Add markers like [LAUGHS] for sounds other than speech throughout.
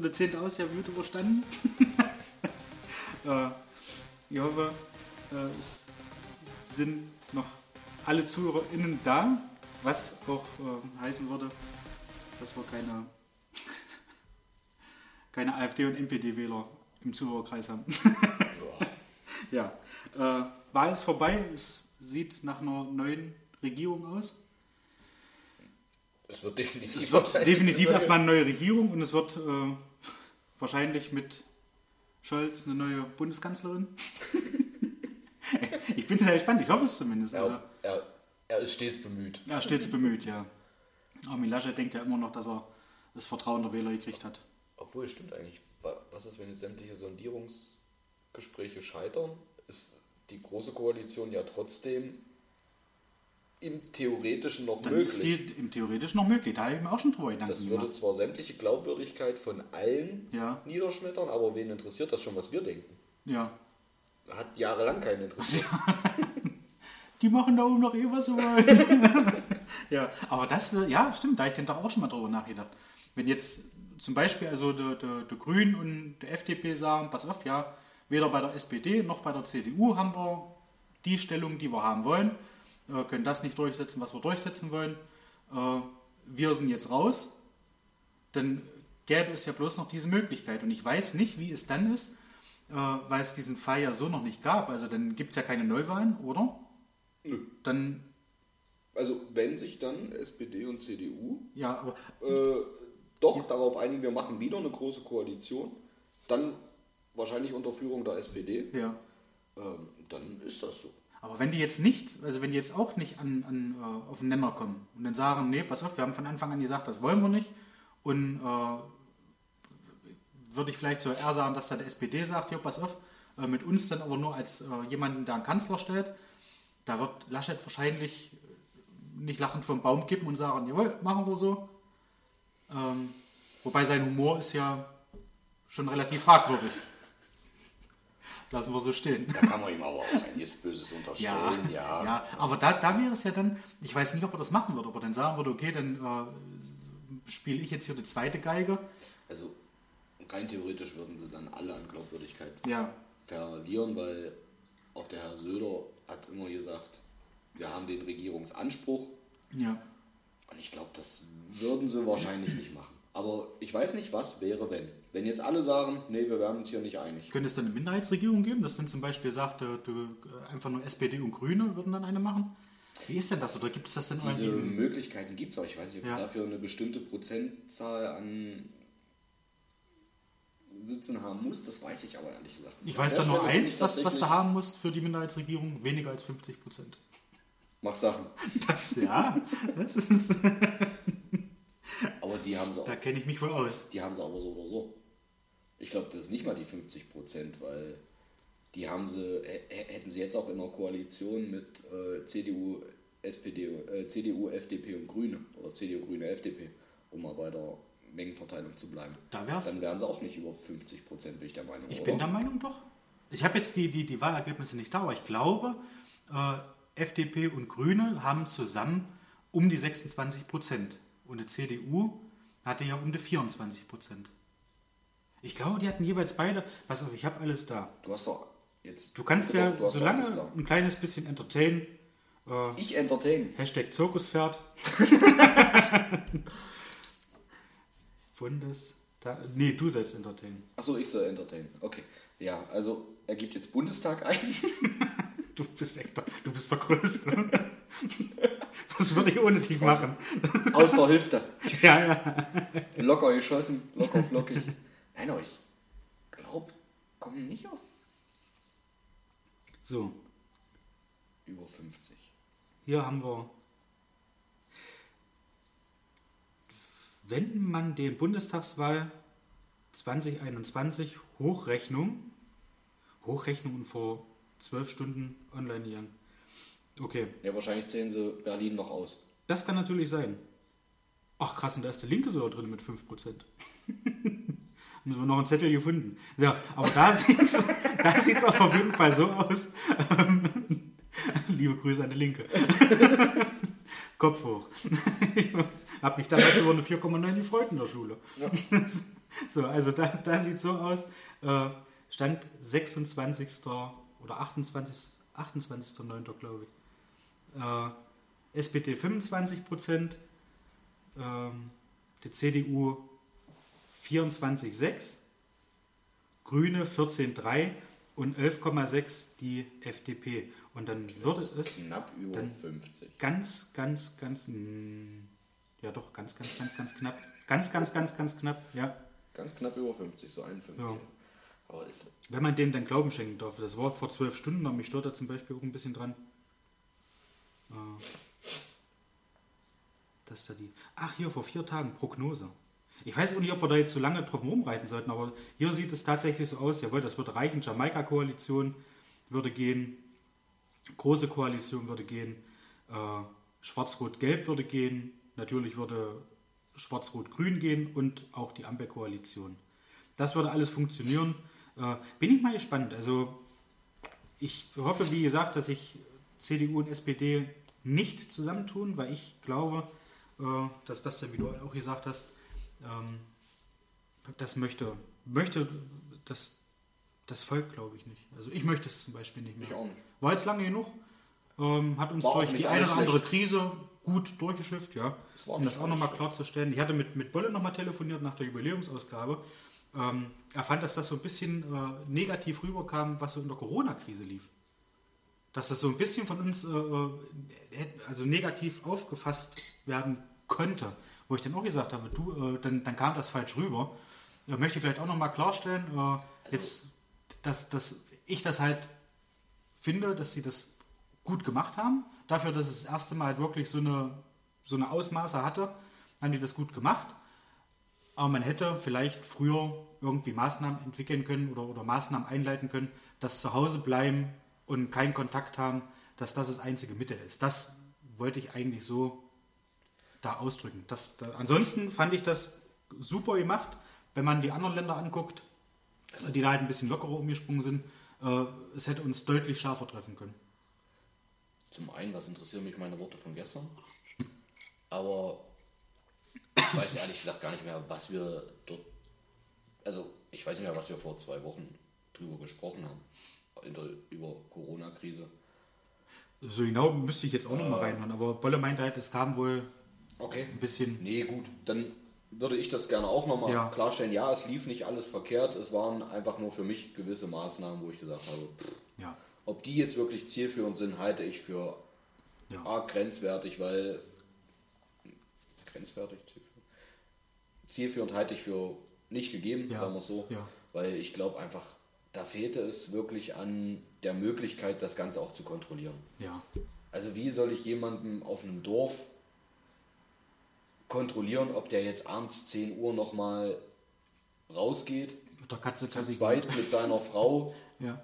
Hat der 10. Ausjahr gut überstanden? [LAUGHS] äh, ich hoffe, äh, es sind noch alle ZuhörerInnen da, was auch äh, heißen würde, dass wir keine, [LAUGHS] keine AfD- und NPD-Wähler im Zuhörerkreis haben. [LAUGHS] ja, äh, Wahl ist vorbei. Es sieht nach einer neuen Regierung aus. Es wird definitiv, Es wird definitiv erstmal eine neue Regierung und es wird äh, wahrscheinlich mit Scholz eine neue Bundeskanzlerin. [LAUGHS] ich bin sehr gespannt, ich hoffe es zumindest. Also, Ja, er, er ist stets bemüht. er ist stets bemüht, ja. Armin Laschet denkt ja immer noch, dass er das Vertrauen der Wähler gekriegt hat. Obwohl, es stimmt eigentlich. Wa- Was ist, wenn jetzt sämtliche Sondierungsgespräche scheitern? Ist die Große Koalition ja trotzdem im Theoretischen noch Dann möglich. ist die im Theoretisch noch möglich. Da habe ich mir auch schon drüber Gedanken das würde zwar sämtliche Glaubwürdigkeit von allen Ja. niederschmettern, aber wen interessiert das schon, was wir denken? Ja. Hat jahrelang keinen interessiert. [LAUGHS] Die machen da oben noch eh, was wollen. [LAUGHS] ja, aber das, äh, ja, stimmt, da habe ich den Tag auch schon mal drüber nachgedacht. Wenn jetzt zum Beispiel also der, der, der Grünen und der FDP sagen, pass auf, ja, weder bei der SPD noch bei der CDU haben wir die Stellung, die wir haben wollen, äh, können das nicht durchsetzen, was wir durchsetzen wollen. Äh, wir sind jetzt raus, dann gäbe es ja bloß noch diese Möglichkeit. Und ich weiß nicht, wie es dann ist, äh, weil es diesen Fall ja so noch nicht gab. Also dann gibt es ja keine Neuwahlen, oder? Nö. Dann, Also wenn sich dann SPD und CDU ja, aber äh, doch darauf einigen, wir machen wieder eine große Koalition, dann wahrscheinlich unter Führung der SPD, ja. ähm, dann ist das so. Aber wenn die jetzt nicht, also wenn die jetzt auch nicht an, an, äh, auf den Nenner kommen und dann sagen, nee, pass auf, wir haben von Anfang an gesagt, das wollen wir nicht und äh, würde ich vielleicht so eher sagen, dass dann der SPD sagt, ja, pass auf, äh, mit uns dann aber nur als äh, jemanden, der einen Kanzler stellt, da wird Laschet wahrscheinlich nicht lachend vom Baum kippen und sagen, jawohl, machen wir so. Ähm, wobei sein Humor ist ja schon relativ fragwürdig. Lassen wir so stehen. Da kann man ihm aber auch einiges Böses unterstellen, Ja, ja. ja. aber da, da wäre es ja dann, ich weiß nicht, ob er das machen würde, ob er dann sagen würde, okay, dann äh, spiele ich jetzt hier die zweite Geige. Also rein theoretisch würden sie dann alle an Glaubwürdigkeit Ja, verlieren, weil auch der Herr Söder hat immer gesagt, wir haben den Regierungsanspruch ja. und ich glaube, das würden sie wahrscheinlich nicht machen. Aber ich weiß nicht, was wäre, wenn. Wenn jetzt alle sagen, nee, wir werden uns hier nicht einig. Könnte es dann eine Minderheitsregierung geben, dass dann zum Beispiel sagt, äh, äh, einfach nur SPD und Grüne würden dann eine machen? Wie ist denn das? Oder gibt es das denn Diese irgendwie? Möglichkeiten gibt es auch. Ich weiß nicht, ob Ja. dafür eine bestimmte Prozentzahl an Sitzen haben muss. Das weiß ich aber ehrlich gesagt nicht. Ich weiß da nur eins, was, was du haben musst für die Minderheitsregierung, weniger als 50 Prozent. Mach Sachen. [LAUGHS] Das, ja, das ist, Aber die haben sie auch. da kenne ich mich wohl aus. Die haben sie aber so oder so. Ich glaube, das ist nicht mal die 50 Prozent, weil die haben sie, hä- hä- hätten sie jetzt auch in einer Koalition mit äh, CDU, SPD, äh, CDU, FDP und Grüne oder CDU, Grüne, FDP, um mal bei der Mengenverteilung zu bleiben. Da wär's. Dann wären sie auch nicht über 50 Prozent, bin ich der Meinung. Ich oder? bin der Meinung doch. Ich habe jetzt die, die, die Wahlergebnisse nicht da, aber ich glaube, äh, FDP und Grüne haben zusammen um die 26 Prozent. Und die CDU hatte ja um die 24 Prozent. Ich glaube, die hatten jeweils beide. Pass auf, ich habe alles da. Du hast doch jetzt. Du kannst ja, du solange ein kleines bisschen entertainen, Ich entertain. Hashtag Zirkuspferd. [LAUGHS] Bundes. Nee, du sollst entertainen. Achso, ich soll entertain. Okay. Ja, also er gibt jetzt Bundestag ein. [LAUGHS] Du bist echt, der- du bist der Größte. [LAUGHS] Was würde ich ohne dich machen? Aus der Hüfte. Ja, ja. Locker geschossen, locker flockig. Nein, aber ich glaube, kommen nicht auf So, über 50. hier haben wir. Wenn man den Bundestagswahl 2021 Hochrechnung, Hochrechnungen vor zwölf Stunden online gegangen. Okay, Ja, wahrscheinlich zählen sie Berlin noch aus. das kann natürlich sein. Ach krass, und da ist der Linke sogar drin mit 5%. [LAUGHS] Müssen wir noch einen Zettel gefunden. Ja, aber da [LAUGHS] sieht es da sieht's auch auf jeden Fall so aus. Ähm, [LAUGHS] Liebe Grüße an die Linke. [LAUGHS] Kopf hoch. Hab mich damals über eine 4,9 gefreut in der Schule. Ja. so, also da, da sieht so aus. Äh, Stand 26. oder 28. 28.9. glaube ich. Äh, SPD 25 Prozent, ähm, die CDU 24,6, Grüne 14,3 und 11,6 die FDP. Und dann das würde es knapp über 50. Ganz, ganz, ganz, mm, ja doch, ganz, ganz, ganz, ganz knapp. Ganz, ganz, ganz, ganz knapp, ja. Ganz knapp über 50, so 51. Ja. Wenn man denen dann Glauben schenken darf. Das war vor zwölf Stunden, aber mich stört da zum Beispiel auch ein bisschen dran. Äh, dass da die. Ach, hier vor vier Tagen Prognose. Ich weiß auch nicht, ob wir da jetzt so lange drauf rumreiten sollten, aber hier sieht es tatsächlich so aus. Jawohl, das würde reichen. Jamaika-Koalition würde gehen. Große Koalition würde gehen. Äh, Schwarz-Rot-Gelb würde gehen. Natürlich würde Schwarz-Rot-Grün gehen und auch die Ampelkoalition. Das würde alles funktionieren. Äh, bin ich mal gespannt. Also ich hoffe, wie gesagt, dass sich CDU und SPD nicht zusammentun, weil ich glaube, äh, dass das ja, wie du auch gesagt hast, ähm, das möchte, möchte das, das Volk, glaube ich, nicht. Also ich möchte es zum Beispiel nicht mehr. Ich auch nicht. War jetzt lange genug, ähm, hat uns War durch die eine oder andere Krise gut durchgeschifft, ja. Das um das auch nochmal klarzustellen. Ich hatte mit, mit Bolle nochmal telefoniert nach der Jubiläumsausgabe ähm, er fand, dass das so ein bisschen äh, negativ rüberkam, was so in der Corona-Krise lief. Dass das so ein bisschen von uns äh, äh also negativ aufgefasst werden könnte. Wo ich dann auch gesagt habe, du, äh, dann, dann kam das falsch rüber. Ich möchte vielleicht auch nochmal klarstellen, äh, also, jetzt, dass, dass ich das halt finde, dass sie das gut gemacht haben. Dafür, dass es das erste Mal halt wirklich so eine, so eine Ausmaße hatte, haben die das gut gemacht. Aber man hätte vielleicht früher irgendwie Maßnahmen entwickeln können oder, oder Maßnahmen einleiten können, dass zu Hause bleiben und keinen Kontakt haben, dass das das einzige Mittel ist. Das wollte ich eigentlich so da ausdrücken. Das, da, ansonsten fand ich das super gemacht, wenn man die anderen Länder anguckt, die da halt ein bisschen lockerer umgesprungen sind. Äh, es hätte uns deutlich schärfer treffen können. Zum einen, was interessieren mich meine Worte von gestern? Aber ich weiß ehrlich gesagt gar nicht mehr, was wir dort. Also, ich weiß nicht mehr, was wir vor zwei Wochen drüber gesprochen haben. Der, über Corona-Krise. So genau müsste ich jetzt auch äh, noch mal reinhören, aber Bolle meinte halt, es kam wohl okay. ein bisschen. Nee, gut, dann würde ich das gerne auch nochmal ja. klarstellen. Ja, es lief nicht alles verkehrt, es waren einfach nur für mich gewisse Maßnahmen, wo ich gesagt habe, pff, ja. ob die jetzt wirklich zielführend sind, halte ich für ja. arg grenzwertig, weil grenzwertig, zielführend halte ich für nicht gegeben, sagen wir es so. Weil ich glaube einfach, da fehlte es wirklich an der Möglichkeit, das Ganze auch zu kontrollieren. Ja. Also wie soll ich jemanden auf einem Dorf kontrollieren, ob der jetzt abends 10 Uhr nochmal rausgeht? Mit der Katze zu zweit mit seiner Frau. [LAUGHS] ja.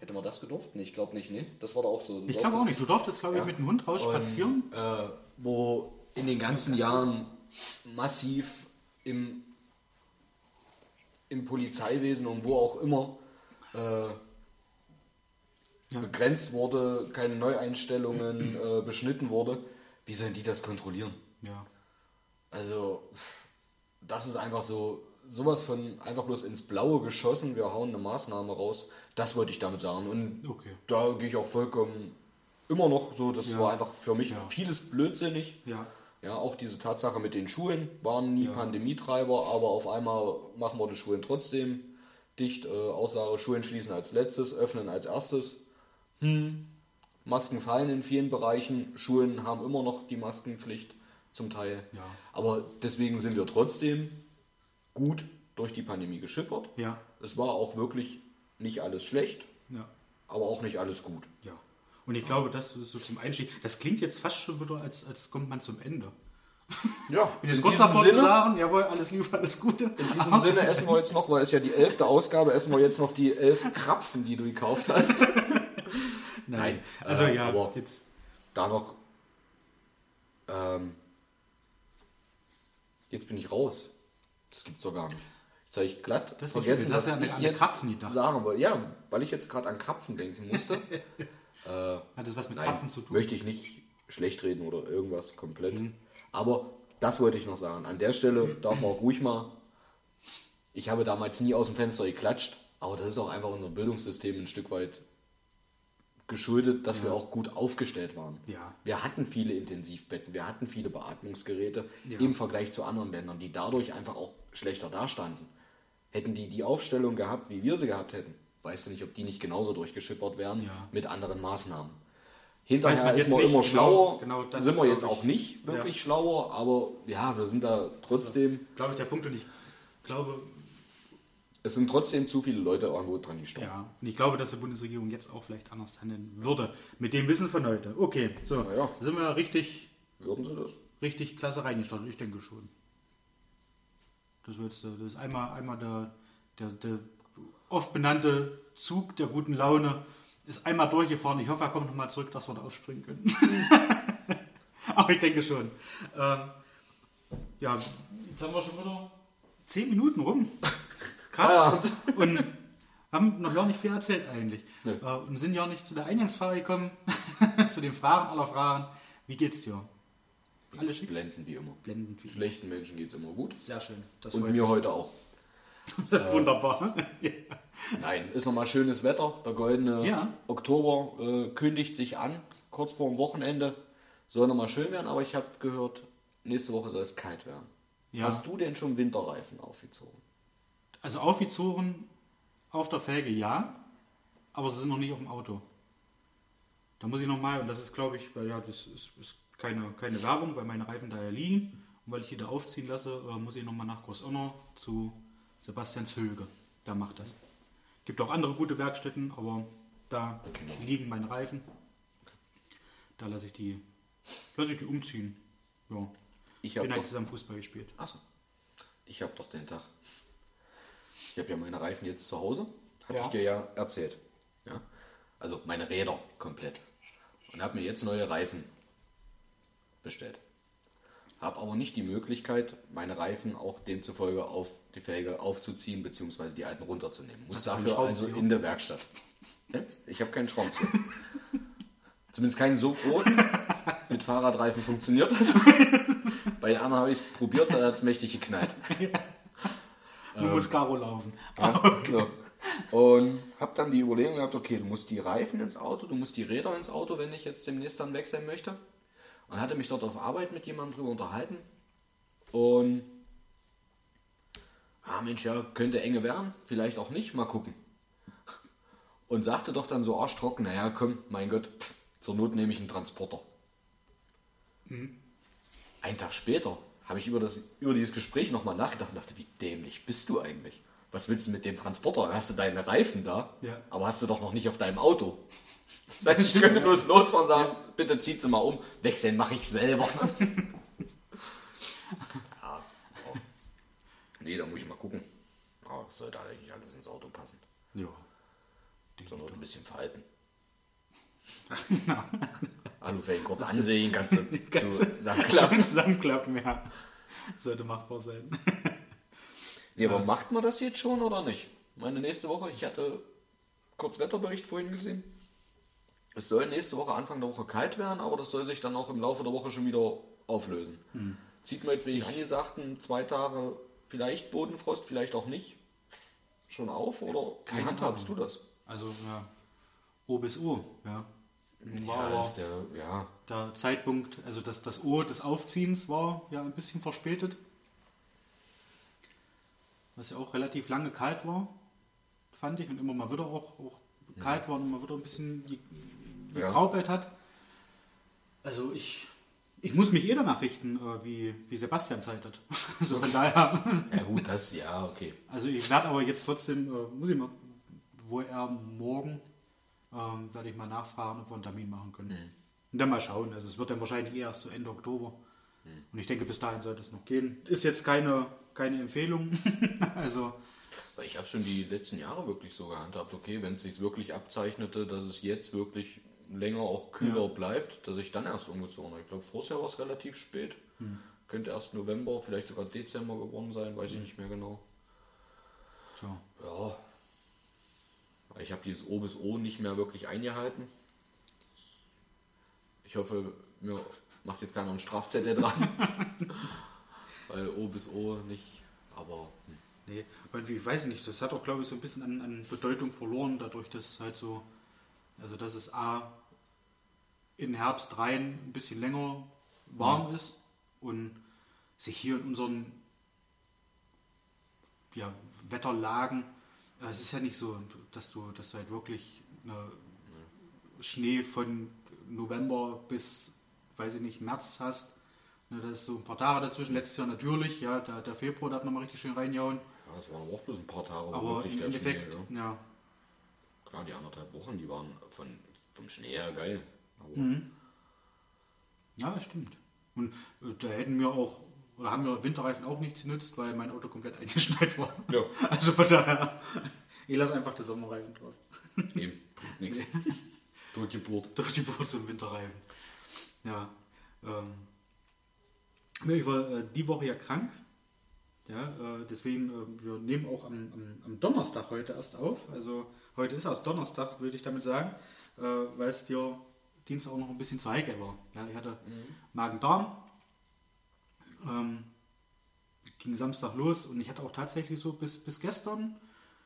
Hätte man das gedurft? Nee, ich glaube nicht, ne? Das war doch auch so. Ich glaube auch nicht. Du durftest, glaube ich, ja. mit dem Hund raus spazieren. Äh, wo in den ganzen Jahren massiv im, im Polizeiwesen und wo auch immer äh, ja. begrenzt wurde, keine Neueinstellungen äh, beschnitten wurde, wie sollen die das kontrollieren? Ja. Also, das ist einfach so, sowas von einfach bloß ins Blaue geschossen, wir hauen eine Maßnahme raus, das wollte ich damit sagen. Und okay. da gehe ich auch vollkommen immer noch so, das ja. war einfach für mich ja. vieles blödsinnig. Ja. Ja, auch diese Tatsache mit den Schulen waren nie ja. Pandemietreiber, aber auf einmal machen wir die Schulen trotzdem dicht. Äh, Aussage, Schulen schließen als letztes, öffnen als erstes. Hm. Masken fallen in vielen Bereichen. Schulen haben immer noch die Maskenpflicht zum Teil. Ja. Aber deswegen sind wir trotzdem gut durch die Pandemie geschippert. Ja. Es war auch wirklich nicht alles schlecht, ja. aber auch nicht alles gut. Ja. Und ich glaube, das ist so zum Einstieg. Das klingt jetzt fast schon wieder, als, als kommt man zum Ende. [LAUGHS] Ja, bin jetzt kurz davor Sinne, zu sagen, jawohl, alles Liebe, alles Gute. In diesem Sinne essen wir jetzt noch, weil es ja die elfte Ausgabe, essen wir jetzt noch die elf Krapfen, die du gekauft hast. [LAUGHS] Nein, also äh, ja, aber jetzt. Da noch. Ähm, jetzt bin ich raus. Das gibt's doch gar nicht. Jetzt habe ich glatt das vergessen, dass ja ich jetzt sagen wollte. Ja, weil ich jetzt gerade an Krapfen denken musste. [LAUGHS] Äh, Hat das was mit nein, Krapfen zu tun? möchte ich nicht schlecht reden oder irgendwas komplett. Aber das wollte ich noch sagen. An der Stelle darf man auch ruhig mal. Ich habe damals nie aus dem Fenster geklatscht, aber das ist auch einfach unserem Bildungssystem ein Stück weit geschuldet, dass wir auch gut aufgestellt waren. Ja. Wir hatten viele Intensivbetten, wir hatten viele Beatmungsgeräte Ja. im Vergleich zu anderen Ländern, die dadurch einfach auch schlechter dastanden. Hätten die die Aufstellung gehabt, wie wir sie gehabt hätten, weißt du nicht, ob die nicht genauso durchgeschippert wären Ja. mit anderen Maßnahmen. Hinterher man ist man immer genau- schlauer, genau das sind wir jetzt auch nicht wirklich Ja. schlauer, aber ja, wir sind da trotzdem, Glaube ich, der Punkt und ich glaube, es sind trotzdem zu viele Leute irgendwo dran gestorben. ja, und ich glaube, dass die Bundesregierung jetzt auch vielleicht anders handeln würde. Mit dem Wissen von heute. Okay, so, ja. sind wir richtig, Würden sie das? richtig klasse reingestartet? Ich denke schon. Das, wird, das ist einmal, einmal der, der, der oft benannte Zug der guten Laune ist einmal durchgefahren. Ich hoffe, er kommt nochmal zurück, dass wir da aufspringen können. [LAUGHS] Aber ich denke schon. Ähm, ja, jetzt haben wir schon wieder zehn Minuten rum. Krass. [LAUGHS] Und haben noch gar nicht viel erzählt eigentlich. Nee. Äh, und sind ja nicht zu der Eingangsfrage gekommen, [LAUGHS] zu den Fragen aller Fragen. Wie geht's dir? Alles schick? Blenden wie immer. Blendend viel. Schlechten Menschen geht es immer gut. Sehr schön. Das Und mir heute auch. mich. [LAUGHS] Das ist wunderbar. Nein, ist nochmal schönes Wetter. Der goldene Ja. Oktober äh, kündigt sich an, kurz vor dem Wochenende. Soll nochmal schön werden, aber ich habe gehört, nächste Woche soll es kalt werden. Ja. Hast du denn schon Winterreifen aufgezogen? Also aufgezogen auf der Felge ja, aber sie sind noch nicht auf dem Auto. Da muss ich nochmal, und das ist glaube ich, weil ja, das ist, ist keine, keine Werbung, weil meine Reifen da ja liegen und weil ich die da aufziehen lasse, äh, muss ich nochmal nach Großonner zu Sebastian Zölge. Der macht das. Gibt auch andere gute Werkstätten, aber da liegen meine Reifen. Da lasse ich die, lasse ich die umziehen. Ja. Ich habe zusammen Fußball gespielt. achso, ich habe doch den Tag. Ich habe ja meine Reifen jetzt zu Hause. Hatte Ja. ich dir ja erzählt. Ja? Also meine Räder komplett. Und habe mir jetzt neue Reifen bestellt. Habe aber nicht die Möglichkeit, meine Reifen auch demzufolge auf die Felge aufzuziehen bzw. die alten runterzunehmen. Muss dafür also in der Werkstatt. Ich habe keinen Schraubenzieher. [LAUGHS] Zumindest keinen so großen. Mit Fahrradreifen funktioniert das. [LAUGHS] Bei den anderen habe ich es probiert, da hat es mächtig geknallt. Nur muss Garo laufen. [LAUGHS] Ja, genau. Und habe dann die Überlegung gehabt, okay, du musst die Reifen ins Auto, du musst die Räder ins Auto, wenn ich jetzt demnächst dann wechseln möchte. Und hatte mich dort auf Arbeit mit jemandem drüber unterhalten. Und ah Mensch, ja, könnte enge werden, vielleicht auch nicht, mal gucken. Und sagte doch dann so arschtrocken, naja, komm, mein Gott, pff, zur Not nehme ich einen Transporter. Einen Tag später habe ich über, das, über dieses Gespräch nochmal nachgedacht und dachte, wie dämlich bist du eigentlich? Was willst du mit dem Transporter? Dann hast du deine Reifen da, Ja. aber hast du doch noch nicht auf deinem Auto. [LAUGHS] Das heißt, ich könnte bloß losfahren und sagen, bitte zieht sie mal um, wechseln mache ich selber. [LAUGHS] ja, oh. Nee, da muss ich mal gucken. Es sollte eigentlich alles ins Auto passen. Ja. Sondern ein bisschen verhalten. [LAUGHS] Alufelgen kurz ansehen, kannst [LAUGHS] du zu sagen, Klappen zusammenklappen, ja. Sollte machbar sein. Nee, aber macht man das jetzt schon oder nicht? Meine nächste Woche, ich hatte kurz Wetterbericht vorhin gesehen. Es soll nächste Woche, Anfang der Woche kalt werden, aber das soll sich dann auch im Laufe der Woche schon wieder auflösen. Zieht man jetzt wegen angesagten zwei Tage vielleicht Bodenfrost, vielleicht auch nicht, schon auf oder wie Keine handhabst du Ahnung. das? Also, ja. O bis O, ja. War Ja, ist der, ja, der Zeitpunkt, also das, das O des Aufziehens war ja ein bisschen verspätet. Was ja auch relativ lange kalt war, fand ich. Und immer mal wieder auch, auch kalt war und immer wieder ein bisschen ge- Ja. gegraubelt hat. Also ich, ich muss mich eh danach richten, äh, wie, wie Sebastian Zeit hat. [LAUGHS] Also von daher. ja gut, das, ja, okay. Also ich werde aber jetzt trotzdem, äh, muss ich mal, wo er morgen, ähm, werde ich mal nachfragen, ob wir einen Termin machen können. Und dann mal schauen. Also es wird dann wahrscheinlich erst so Ende Oktober. Und ich denke, bis dahin sollte es noch gehen. Ist jetzt keine, keine Empfehlung. [LAUGHS] also Weil ich habe schon die letzten Jahre wirklich so gehandhabt, okay, wenn es sich wirklich abzeichnete, dass es jetzt wirklich länger auch kühler Ja. bleibt, dass ich dann erst umgezogen habe. Ich glaube, Jahr war es relativ spät. Hm. Könnte erst November, vielleicht sogar Dezember geworden sein, weiß ich nicht mehr genau. so. Ja. Ich habe dieses O bis O nicht mehr wirklich eingehalten. Ich hoffe, mir macht jetzt keiner einen Strafzettel dran. [LAUGHS] Weil O bis O nicht, aber. Hm. Nee, irgendwie, ich weiß nicht, das hat auch, glaube ich, so ein bisschen an, an Bedeutung verloren, dadurch, dass halt so, also dass es A in Herbst rein ein bisschen länger warm Mhm. ist und sich hier in unseren ja, Wetterlagen, äh, es ist ja nicht so, dass du, dass du halt wirklich eine Schnee von November bis, weiß ich nicht, März hast. Ne, da ist so ein paar Tage dazwischen. Letztes Jahr natürlich, ja, der, der Februar, da hat nochmal richtig schön reingehauen. Ja, es waren auch bloß ein paar Tage, Aber im der Endeffekt, Schnee, ja. ja. Klar, die anderthalb Wochen, die waren von, vom Schnee her geil. Aber Mhm. Ja, das stimmt. Und äh, da hätten wir auch, oder haben wir Winterreifen auch nichts genützt, weil mein Auto komplett [LAUGHS] eingeschneit war. Ja. Also von daher, ich lasse einfach die Sommerreifen drauf. eben, tut nichts. Durchgeburt. Durch die Boot zum Winterreifen. Ja. Ähm, ich war äh, die Woche ja krank. Ja, äh, deswegen, äh, wir nehmen auch am, am, am Donnerstag heute erst auf. Also heute ist erst Donnerstag, würde ich damit sagen, äh, weil es dir Dienstag auch noch ein bisschen zu heikel war. Ja, ich hatte Magen-Darm. Ähm, ging Samstag los und ich hatte auch tatsächlich so bis, bis gestern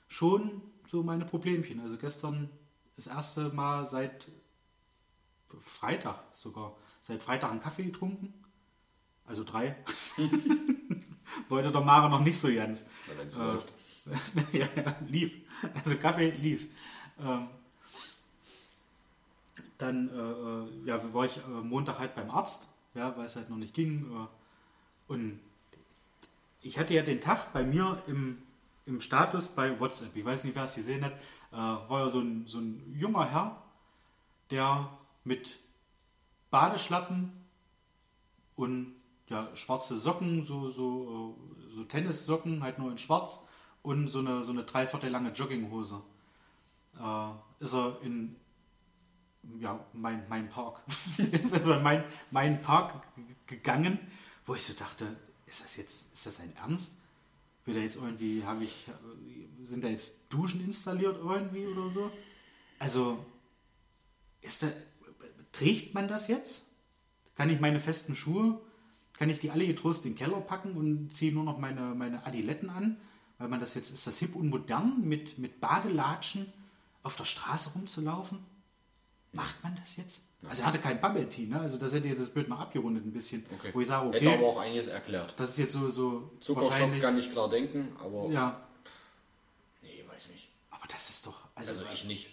schon so meine Problemchen. Also gestern das erste Mal seit Freitag sogar, seit Freitag einen Kaffee getrunken. Also drei. [LAUGHS] Wollte der Mare noch nicht so ganz. Äh, [LAUGHS] ja, ja, lief. Also Kaffee lief. Ähm, dann äh, ja, war ich äh, Montag halt beim Arzt, ja, weil es halt noch nicht ging. Äh, und ich hatte ja den Tag bei mir im, im Status bei WhatsApp, ich weiß nicht, wer es gesehen hat, äh, war ja so ein, so ein junger Herr, der mit Badeschlappen und ja, schwarze Socken, so, so, äh, so Tennissocken, halt nur in schwarz und so eine, so eine dreiviertel lange Jogginghose. Äh, ist er in ja, mein, mein Park. [LAUGHS] ist also in mein, mein Park gegangen, wo ich so dachte, ist das jetzt, ist das sein Ernst? Will da jetzt irgendwie, habe ich, sind da jetzt Duschen installiert irgendwie oder so? Also, ist da, trägt man das jetzt? Kann ich meine festen Schuhe, kann ich die alle getrost in den Keller packen und ziehe nur noch meine, meine Adiletten an? Weil man das jetzt, ist das hip und modern, mit, mit Badelatschen auf der Straße rumzulaufen? Macht man das jetzt? Also er hatte kein Bubble Tea, ne? Also das hätte jetzt das Bild mal abgerundet ein bisschen. Okay. Wo ich sage, Hätte aber okay, auch einiges erklärt. das ist jetzt so, so Zuckerschock wahrscheinlich. kann ich klar denken, aber. Ja, Nee, weiß nicht. aber das ist doch. Also, Also ich nicht.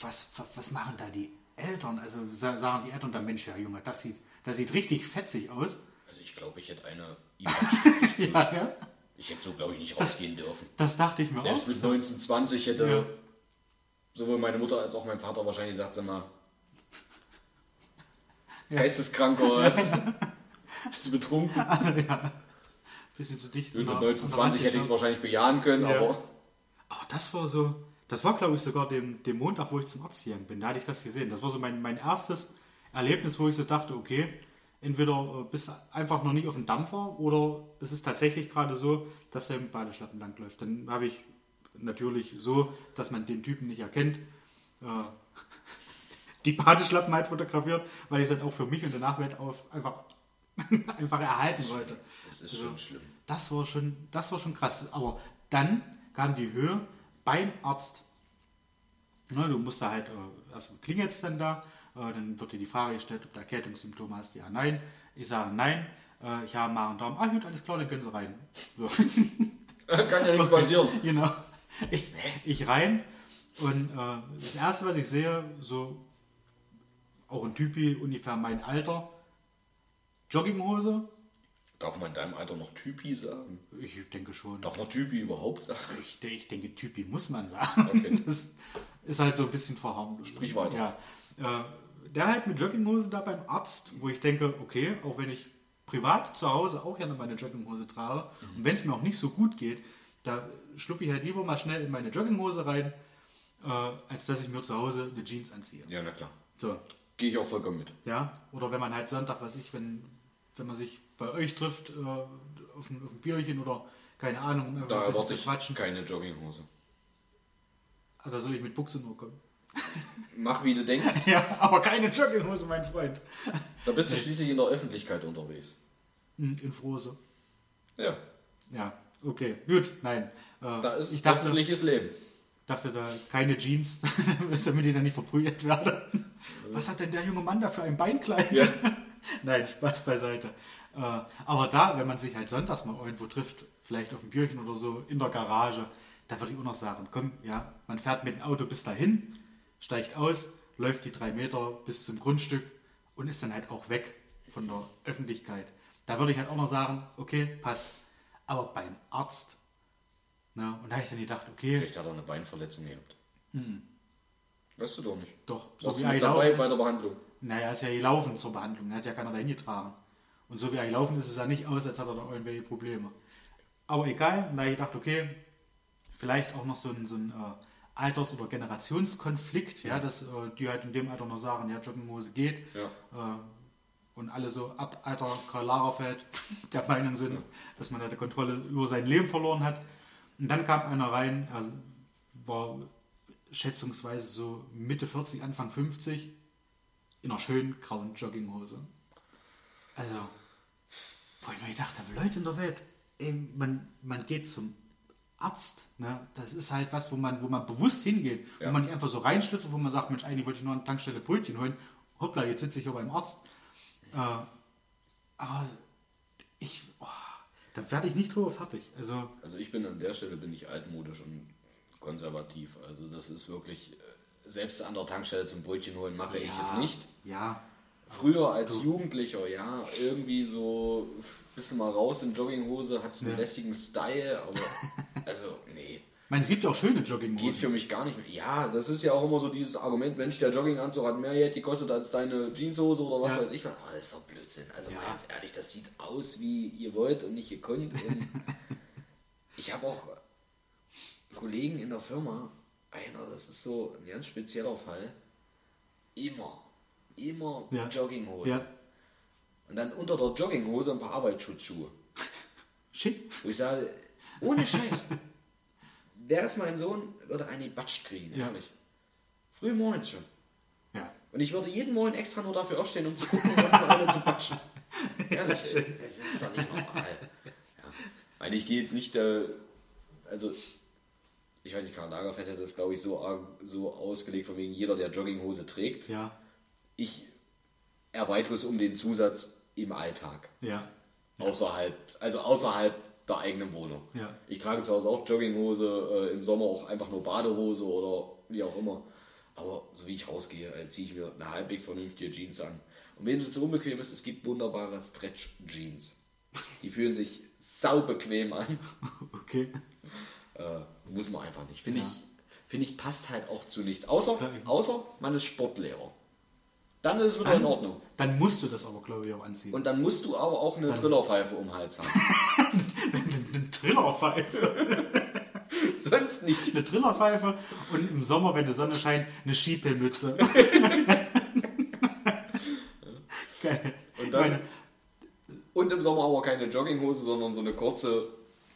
was, was, was machen da die Eltern? Also sa- sagen die Eltern dann, Mensch, ja Junge, das sieht, das sieht richtig fetzig aus. Also ich glaube, ich hätte eine [LAUGHS] e [LAUGHS] Ja, ja. Ich hätte so, glaube ich, nicht rausgehen dürfen. Das dachte ich mir Selbst auch. mit 1920 hätte Ja. sowohl meine Mutter als auch mein Vater wahrscheinlich gesagt, sag mal, geisteskrank oder was? Bist du betrunken? [LAUGHS] ja. Bisschen zu dicht. Mit an der- 1920 an der hätte ich es wahrscheinlich bejahen können, Ja. aber Aber das war so, das war glaube ich sogar dem, dem Montag, wo ich zum Arzt gegangen bin, da hatte ich das gesehen. Das war so mein, mein erstes Erlebnis, wo ich so dachte, okay, entweder äh, bist du einfach noch nicht auf dem Dampfer oder es ist tatsächlich gerade so, dass er mit Badeschlappen langläuft. Dann habe ich natürlich so, dass man den Typen nicht erkennt, äh, die Badeschlappen halt fotografiert, weil ich es dann auch für mich und den Nachwelt auf einfach, [LAUGHS] einfach erhalten wollte. das ist Also, schon schlimm. Das war schon, das war schon krass. Aber dann kam die Höhe beim Arzt. Na, du musst da halt, äh, erst klingelt es dann da, äh, dann wird dir die Frage gestellt, ob du Erkältungssymptome hast. Ja, nein. Ich sage nein. Äh, ich habe Magen-Darm. Ah, gut, alles klar, dann können sie rein. So. [LAUGHS] Kann ja nichts passieren. Genau. Ich, ich rein und äh, das erste, was ich sehe, so auch ein Typi, ungefähr mein Alter, Jogginghose. Darf man in deinem Alter noch Typi sagen? Ich denke schon. Darf man Typi überhaupt sagen? Ich, ich denke, Typi muss man sagen. Okay. [LAUGHS] Das ist halt so ein bisschen verharmlost. Sprich weiter. Ja. Äh, der halt mit Jogginghose da beim Arzt, wo ich denke, okay, auch wenn ich privat zu Hause auch gerne meine Jogginghose trage Mhm. und wenn es mir auch nicht so gut geht, da schluppe ich halt lieber mal schnell in meine Jogginghose rein, äh, als dass ich mir zu Hause eine Jeans anziehe. Ja, na klar. So, Gehe ich auch vollkommen mit. ja, oder wenn man halt Sonntag, was ich, wenn, wenn man sich bei euch trifft, äh, auf, ein, auf ein Bierchen oder keine Ahnung, um einfach Da ein bisschen zu ich quatschen. keine Jogginghose. Oder soll ich mit Buchse nur kommen? Mach wie du denkst. [LAUGHS] Ja, aber keine Jogginghose, mein Freund. Da bist du schließlich in der Öffentlichkeit unterwegs. Hm, In Frose. Ja. Ja, okay, gut, nein. Äh, Da ist ich dachte, öffentliches Leben. dachte da keine Jeans, [LAUGHS] damit die dann nicht verprügelt werden. Was hat denn der junge Mann da für ein Beinkleid? Ja. [LAUGHS] Nein, Spaß beiseite. Äh, aber da, wenn man sich halt sonntags mal irgendwo trifft, vielleicht auf ein Bierchen oder so, in der Garage, da würde ich auch noch sagen, komm, ja, man fährt mit dem Auto bis dahin, steigt aus, läuft die drei Meter bis zum Grundstück und ist dann halt auch weg von der Öffentlichkeit. Da würde ich halt auch noch sagen, okay, passt. Aber beim Arzt, ne, und da habe ich dann gedacht, okay, Vielleicht hat er eine Beinverletzung gehabt. Weißt du doch nicht. doch, Warst so du wie er dabei bei ist. der Behandlung? Naja, er ist ja gelaufen zur Behandlung, er hat ja keiner dahin getragen. Und so wie er gelaufen ist, es ja nicht aus, als hat er da irgendwelche Probleme. Aber egal, da habe ich gedacht, okay, vielleicht auch noch so ein, so ein äh, Alters- oder Generationskonflikt, ja, dass äh, die halt in dem Alter noch sagen, ja, Jogginghose geht. Ja. Äh, und alle so ab Alter Karl Lagerfeld [LAUGHS] der Meinung sind, dass man da die Kontrolle über sein Leben verloren hat. Und dann kam einer rein, er war schätzungsweise so Mitte 40, Anfang 50, in einer schönen grauen Jogginghose. Also, wo ich mir gedacht habe, Leute in der Welt, ey, man, man geht zum Arzt, ne? das ist halt was, wo man, wo man bewusst hingeht, Ja. wo man nicht einfach so reinschlittert, wo man sagt, Mensch, eigentlich wollte ich nur an der Tankstelle Brötchen holen, hoppla, jetzt sitze ich hier beim Arzt. Äh, aber ich, oh, da werde ich nicht drüber fertig. Also, Also ich bin an der Stelle bin ich altmodisch und konservativ. Also das ist wirklich, äh, selbst an der Tankstelle zum Brötchen holen mache ich es nicht. Ja, Früher als Jugendlicher, ja, irgendwie so, bist du mal raus in Jogginghose, hat's einen Ja. lässigen Style, aber [LAUGHS] also, nee. ich meine, es gibt ja auch schöne Jogginghosen. Geht für mich gar nicht mehr. Ja, das ist ja auch immer so dieses Argument, Mensch, der Jogginganzug hat mehr Geld gekostet als deine Jeanshose oder was Ja. weiß ich. Aber das ist doch Blödsinn. Also Ja. mal ganz ehrlich, das sieht aus, wie ihr wollt und nicht gekonnt. Und [LAUGHS] ich habe auch Kollegen in der Firma, einer, das ist so ein ganz spezieller Fall, immer, immer Ja. Jogginghose. Ja, Und dann unter der Jogginghose ein paar Arbeitsschutzschuhe. schick. Wo ich sage, ohne Scheiß. [LAUGHS] Wäre es mein Sohn, würde eine Batsch kriegen, Ja. ehrlich. Früh morgens schon. Ja. Und ich würde jeden Morgen extra nur dafür aufstehen, um zu gucken, ob einer zu batschen. [LAUGHS] Ehrlich, das ist doch nicht normal. Ja. Weil ich gehe jetzt nicht, äh, also, ich weiß nicht, Karl Lagerfeld hat das, glaube ich, so, so ausgelegt, von wegen jeder, der Jogginghose trägt. Ja, Ich erweitere es um den Zusatz im Alltag. ja, Außerhalb, also außerhalb der eigenen Wohnung. Ja. Ich trage zu Hause auch Jogginghose, äh, im Sommer auch einfach nur Badehose oder wie auch immer. Aber so wie ich rausgehe, äh, ziehe ich mir eine halbwegs vernünftige Jeans an. Und wenn es zu unbequem ist, es gibt wunderbare Stretch-Jeans. Die fühlen sich saubequem an. [LAUGHS] okay. Äh, muss man einfach nicht. Finde Ja. ich, finde ich, passt halt auch zu nichts. Außer, außer man ist Sportlehrer. Dann ist es wieder in Ordnung. Dann musst du das aber, glaube ich, auch anziehen. Und dann musst du aber auch eine Dann- Trillerpfeife um den Hals haben. [LAUGHS] eine Trillerpfeife. [LAUGHS] Sonst nicht. Eine Trillerpfeife und im Sommer, wenn die Sonne scheint, eine Skipellmütze. [LAUGHS] Geil. Und dann- Meine, Und im Sommer aber keine Jogginghose, sondern so eine kurze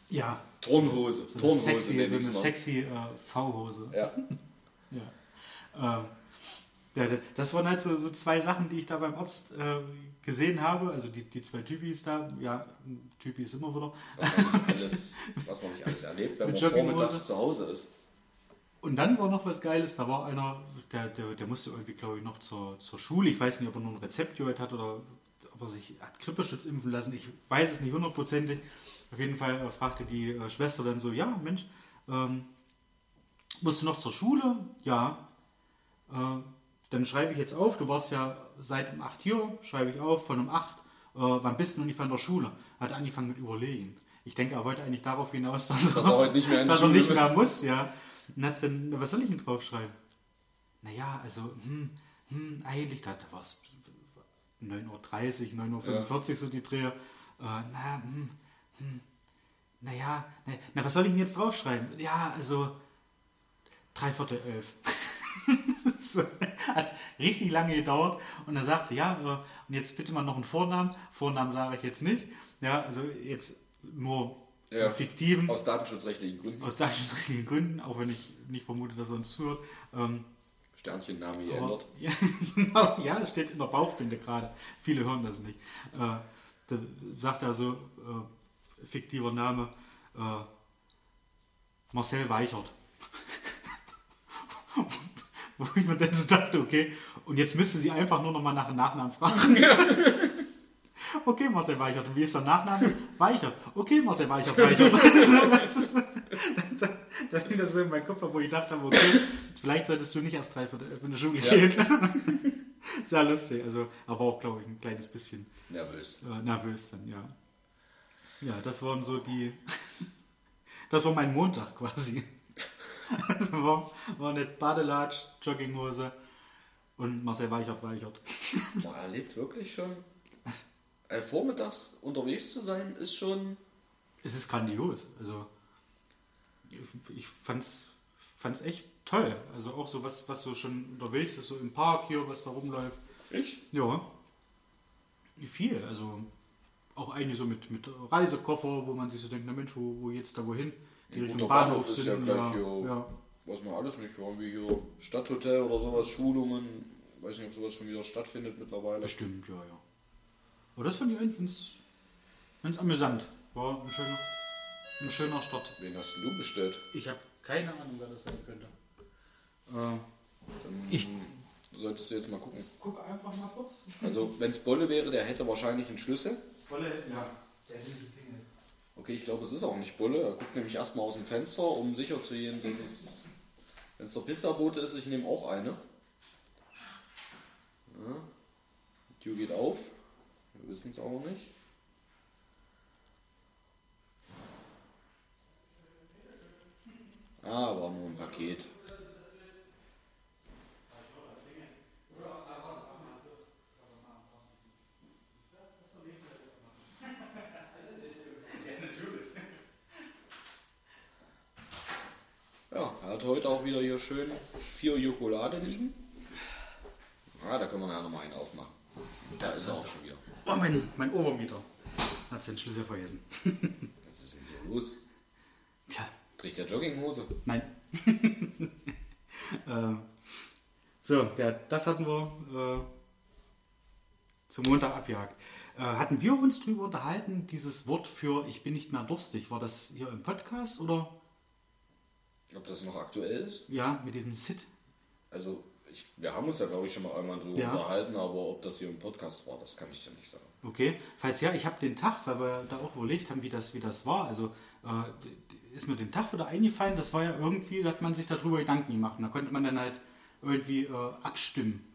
ja, Turnhose. so eine Turnhose sexy, so eine sexy äh, V-Hose. Ja. [LAUGHS] Ja. Ähm, ja, das waren halt so, so zwei Sachen, die ich da beim Arzt äh, gesehen habe. Also die, die zwei Typis da. Ja, Typis immer wieder. Was man nicht [LAUGHS] alles, was man nicht alles erlebt, wenn man vormittags zu Hause ist. Und dann war noch was Geiles, da war einer, der, der, der musste irgendwie, glaube ich, noch zur, zur Schule. Ich weiß nicht, ob er nur ein Rezept gehört hat oder ob er sich hat Grippeschutz impfen lassen. Ich weiß es nicht hundertprozentig. Auf jeden Fall äh, fragte die äh, Schwester dann so, ja, Mensch, ähm, musst du noch zur Schule? Ja. Äh, dann schreibe ich jetzt auf, du warst ja seit um 8 hier, schreibe ich auf, von um 8, äh, wann bist du noch nicht von der Schule? Hat angefangen mit Überlegen. Ich denke, er wollte eigentlich darauf hinaus, [LAUGHS] dass, Dass er heute nicht mehr in dass er nicht mehr muss, ja. Und hat's dann, was soll ich denn draufschreiben? Naja, also, hm, hm, eigentlich, da, da war es 9.30 Uhr, 9.45 Uhr so die Dreher. Äh, na, hm, hm, naja, na, na, was soll ich denn jetzt draufschreiben? Ja, also, dreiviertel elf. [LAUGHS] so, hat richtig lange gedauert und er sagte, ja, äh, und jetzt bitte mal noch einen Vornamen. Vornamen sage ich jetzt nicht. Ja, also jetzt nur Ja. fiktiven Aus datenschutzrechtlichen Gründen. aus datenschutzrechtlichen Gründen, auch wenn ich nicht vermute, dass er uns zuhört. Ähm, Sternchenname geändert. [LAUGHS] Ja, genau, ja, steht in der Bauchbinde gerade. Viele hören das nicht. Äh, da sagt er so, äh, fiktiver Name, äh, Marcel Weichert. [LAUGHS] Wo ich mir dann so dachte, okay, und jetzt müsste sie einfach nur noch mal nach dem Nachnamen fragen. [LAUGHS] okay, Marcel Weichert. Und wie ist der Nachname? Weichert. Okay, Marcel Weichert, Weichert. [LAUGHS] das, ist, das so in meinem Kopf, wo ich dachte, okay, vielleicht solltest du nicht erst drei für die Schule Ja. gehen. Sehr lustig, also, aber auch, glaube ich, ein kleines bisschen Nervös. äh, nervös dann, ja. Ja, das waren so die. [LAUGHS] Das war mein Montag quasi. Also war, war eine Badelatsch, Jogginghose und Marcel Weichert Weichert. [LAUGHS] Man erlebt wirklich schon. Äh, vormittags unterwegs zu sein, ist schon. Es ist grandios. Also ich, ich fand's, fand's echt toll. Also auch so was, was so schon unterwegs ist, so im Park hier, was da rumläuft. Ich? Ja. Viel. Also auch eigentlich so mit, mit Reisekoffer, wo man sich so denkt, na Mensch, wo, wo jetzt da wohin? Die Richtung Bahnhof, Bahnhof ist sind. ja Ja, gleich hier- ja. Was man alles nicht, irgendwie hier Stadthotel oder sowas, Schulungen. Weiß nicht, ob sowas schon wieder stattfindet mittlerweile. Bestimmt, ja, ja. Aber das fand ich eigentlich ganz, ganz amüsant. War ein schöner, ein schöner Start. Wen hast denn du bestellt? Ich habe keine Ahnung, wer das sein könnte. Äh, Dann Ich- solltest du jetzt mal gucken. guck einfach mal kurz. Also, wenn es Bolle wäre, der hätte wahrscheinlich einen Schlüssel. Wolle, ja, der ist nicht geklingelt. Okay, ich glaube, es ist auch nicht Bulle. Er guckt nämlich erstmal aus dem Fenster, um sicher zu gehen, dass es. Wenn es der Pizzabote ist, ich nehme auch eine. Ja. Die Tür geht auf. Wir wissen es aber nicht. Ah, war nur ein Paket. Ja, er hat heute auch wieder hier schön vier Jokolade liegen. Ah, da können wir nachher nochmal einen aufmachen. Da ist er auch schon wieder. Oh, mein, mein Obermieter hat seinen Schlüssel vergessen. [LAUGHS] Was ist denn hier los? Tja, Trägt der Jogginghose? nein. [LAUGHS] ähm, so, ja, das hatten wir äh, zum Montag abgehakt. Äh, hatten wir uns drüber unterhalten, dieses Wort für ich bin nicht mehr durstig? War das hier im Podcast oder Ob das noch aktuell ist? ja, mit dem Sit? Also, ich, wir haben uns ja, glaube ich, schon mal einmal drüber Ja. unterhalten, aber ob das hier im Podcast war, das kann ich dir nicht sagen. Okay, falls ja, ich habe den Tag, weil wir da auch überlegt haben, wie das, wie das war. Also äh, ist mir den Tag wieder eingefallen, das war ja irgendwie, da hat man sich darüber Gedanken gemacht. Und da konnte man dann halt irgendwie äh, abstimmen.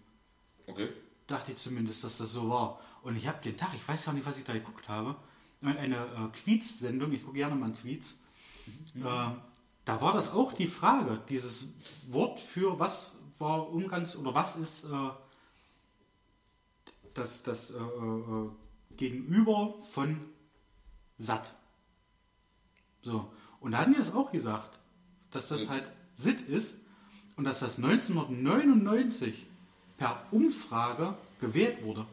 Okay. Dachte ich zumindest, dass das so war. Und ich habe den Tag, ich weiß gar nicht, was ich da geguckt habe, eine äh, Quiz-Sendung, ich gucke gerne mal einen Quiz. Äh, da war das auch die Frage, dieses Wort für was war Umgangs- oder was ist äh, das, das äh, äh, Gegenüber von satt. So. Und da hatten die das auch gesagt, dass das halt Sit ist und dass das 1999 per Umfrage gewählt wurde.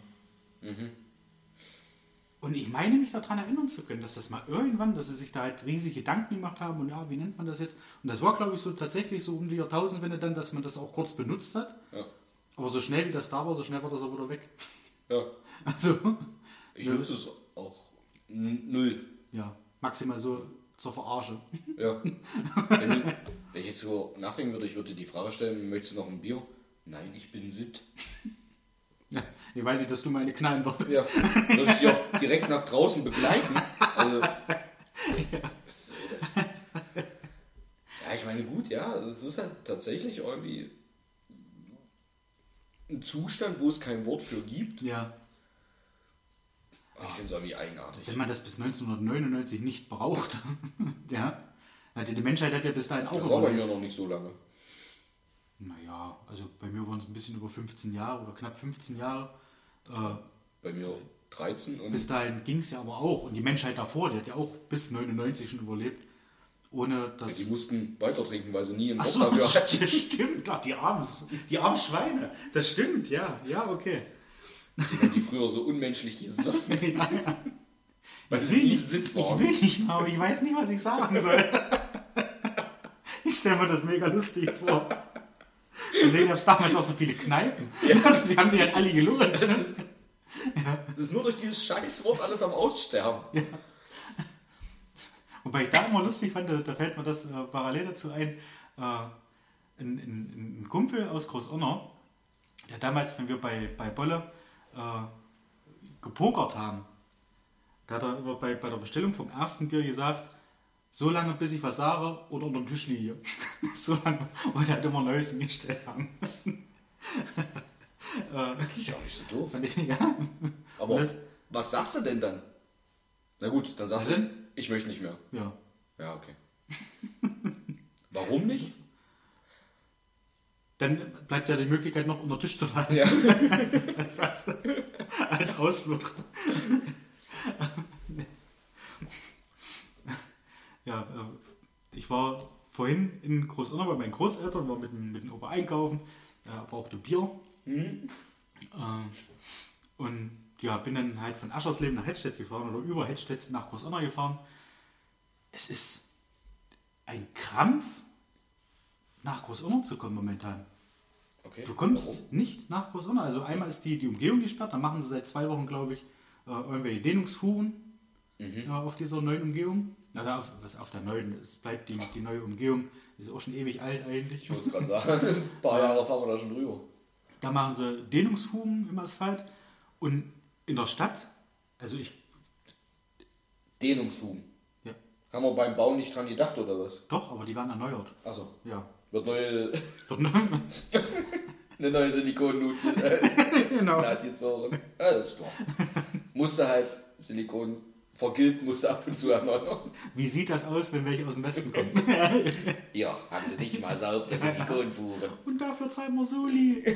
Und ich meine mich daran erinnern zu können, dass das mal irgendwann, dass sie sich da halt riesige Gedanken gemacht haben und ja, wie nennt man das jetzt? Und das war, glaube ich, so tatsächlich so um die Jahrtausendwende dann, dass man das auch kurz benutzt hat. Ja. Aber so schnell wie das da war, so schnell war das auch wieder weg. Ja. [LAUGHS] Also, Ich nutze es auch null. ja, maximal so zur Verarsche. Ja. [LAUGHS] wenn, wenn ich jetzt so nachdenken würde, ich würde die Frage stellen, möchtest du noch ein Bier? Nein, ich bin Sit. Ja, [LAUGHS] ich weiß nicht, dass du meine knallen würdest. Ja. Würde ich dich auch direkt nach draußen begleiten. Also, was soll das? Ja, ich meine, gut, ja, es ist halt tatsächlich irgendwie ein Zustand, wo es kein Wort für gibt. ja. Aber Ich finde es irgendwie eigenartig. Wenn man das bis 1999 nicht braucht, [LAUGHS] ja, hatte die Menschheit hat ja bis dahin auch Das war aber hier noch nicht so lange. Naja, also bei mir waren es ein bisschen über 15 Jahre oder knapp 15 Jahre. Äh, Bei mir 13 und bis dahin ging es ja aber auch. Und die Menschheit davor, die hat ja auch bis 99 schon überlebt. Ohne dass. die mussten weiter trinken, weil sie nie einen Ach so, dafür hatten. das [LAUGHS] stimmt. Ach, die armen, die armen Schweine. Das stimmt, ja. Ja, okay. Die früher so unmenschlich gesoffen, [LAUGHS] ja, ja. weil Ich sie nicht, Sit ich waren. will nicht mal, aber ich weiß nicht, was ich sagen soll. [LAUGHS] Ich stelle mir das mega lustig vor. Deswegen gab es damals auch so viele Kneipen. Ja. Das, die haben sich halt alle gelungen. Das ist, ja. das ist nur durch dieses Scheißwort alles am Aussterben. Ja. Wobei ich da immer lustig fand, da, fällt mir das äh, parallel dazu ein, äh, ein, ein, ein, Kumpel aus Großonner, der damals, wenn wir bei, bei Bolle äh, gepokert haben, da hat er immer bei, bei der Bestellung vom ersten Bier gesagt, so lange bis ich was sage oder unter dem Tisch liege. [LAUGHS] so lange, weil er halt immer Neues hingestellt haben. [LAUGHS] das ist ja auch nicht so doof. Ich, ja. Aber das, was sagst du denn dann? Na gut, dann sagst du, ich möchte nicht mehr. Ja. Ja, okay. [LAUGHS] Warum nicht? Dann bleibt ja die Möglichkeit noch unter den Tisch zu fallen. Ja. als, als Ausflucht. Ja, äh, ich war vorhin in Großonner bei meinen Großeltern, war mit, mit dem Opa einkaufen, er brauchte Bier. Mhm. Äh, und ja, bin dann halt von Aschersleben nach Hettstedt gefahren oder über Hettstedt nach Großonner gefahren. Es ist ein Krampf, nach Großonner zu kommen momentan. Okay. Du kommst Warum? nicht nach Großonner. Also einmal ist die, die Umgehung gesperrt, dann machen sie seit zwei Wochen, glaube ich, äh, irgendwelche Dehnungsfuhren mhm. äh, auf dieser neuen Umgehung. Also auf, was auf der neuen, es bleibt die, die neue Umgehung, ist auch schon ewig alt eigentlich. Ich wollte es gerade sagen, [LAUGHS] ein paar Jahre fahren wir da schon drüber. Da machen sie Dehnungsfugen im Asphalt und in der Stadt, also ich. Dehnungsfugen? Ja. Haben wir beim Bau nicht dran gedacht oder was? Doch, aber die waren erneuert. Achso. Ja. Wird neue. Wird neu. [LAUGHS] eine neue Silikonnudel. [LAUGHS] genau. Hat jetzt auch. Ja, das ist klar. Musste halt Silikon vergilbt, musste ab und zu erneuern. Wie sieht das aus, wenn welche aus dem Westen kommen? [LAUGHS] ja, haben sie nicht mal saubere Silikonfuhren. Und dafür zahlen wir Soli. [LAUGHS]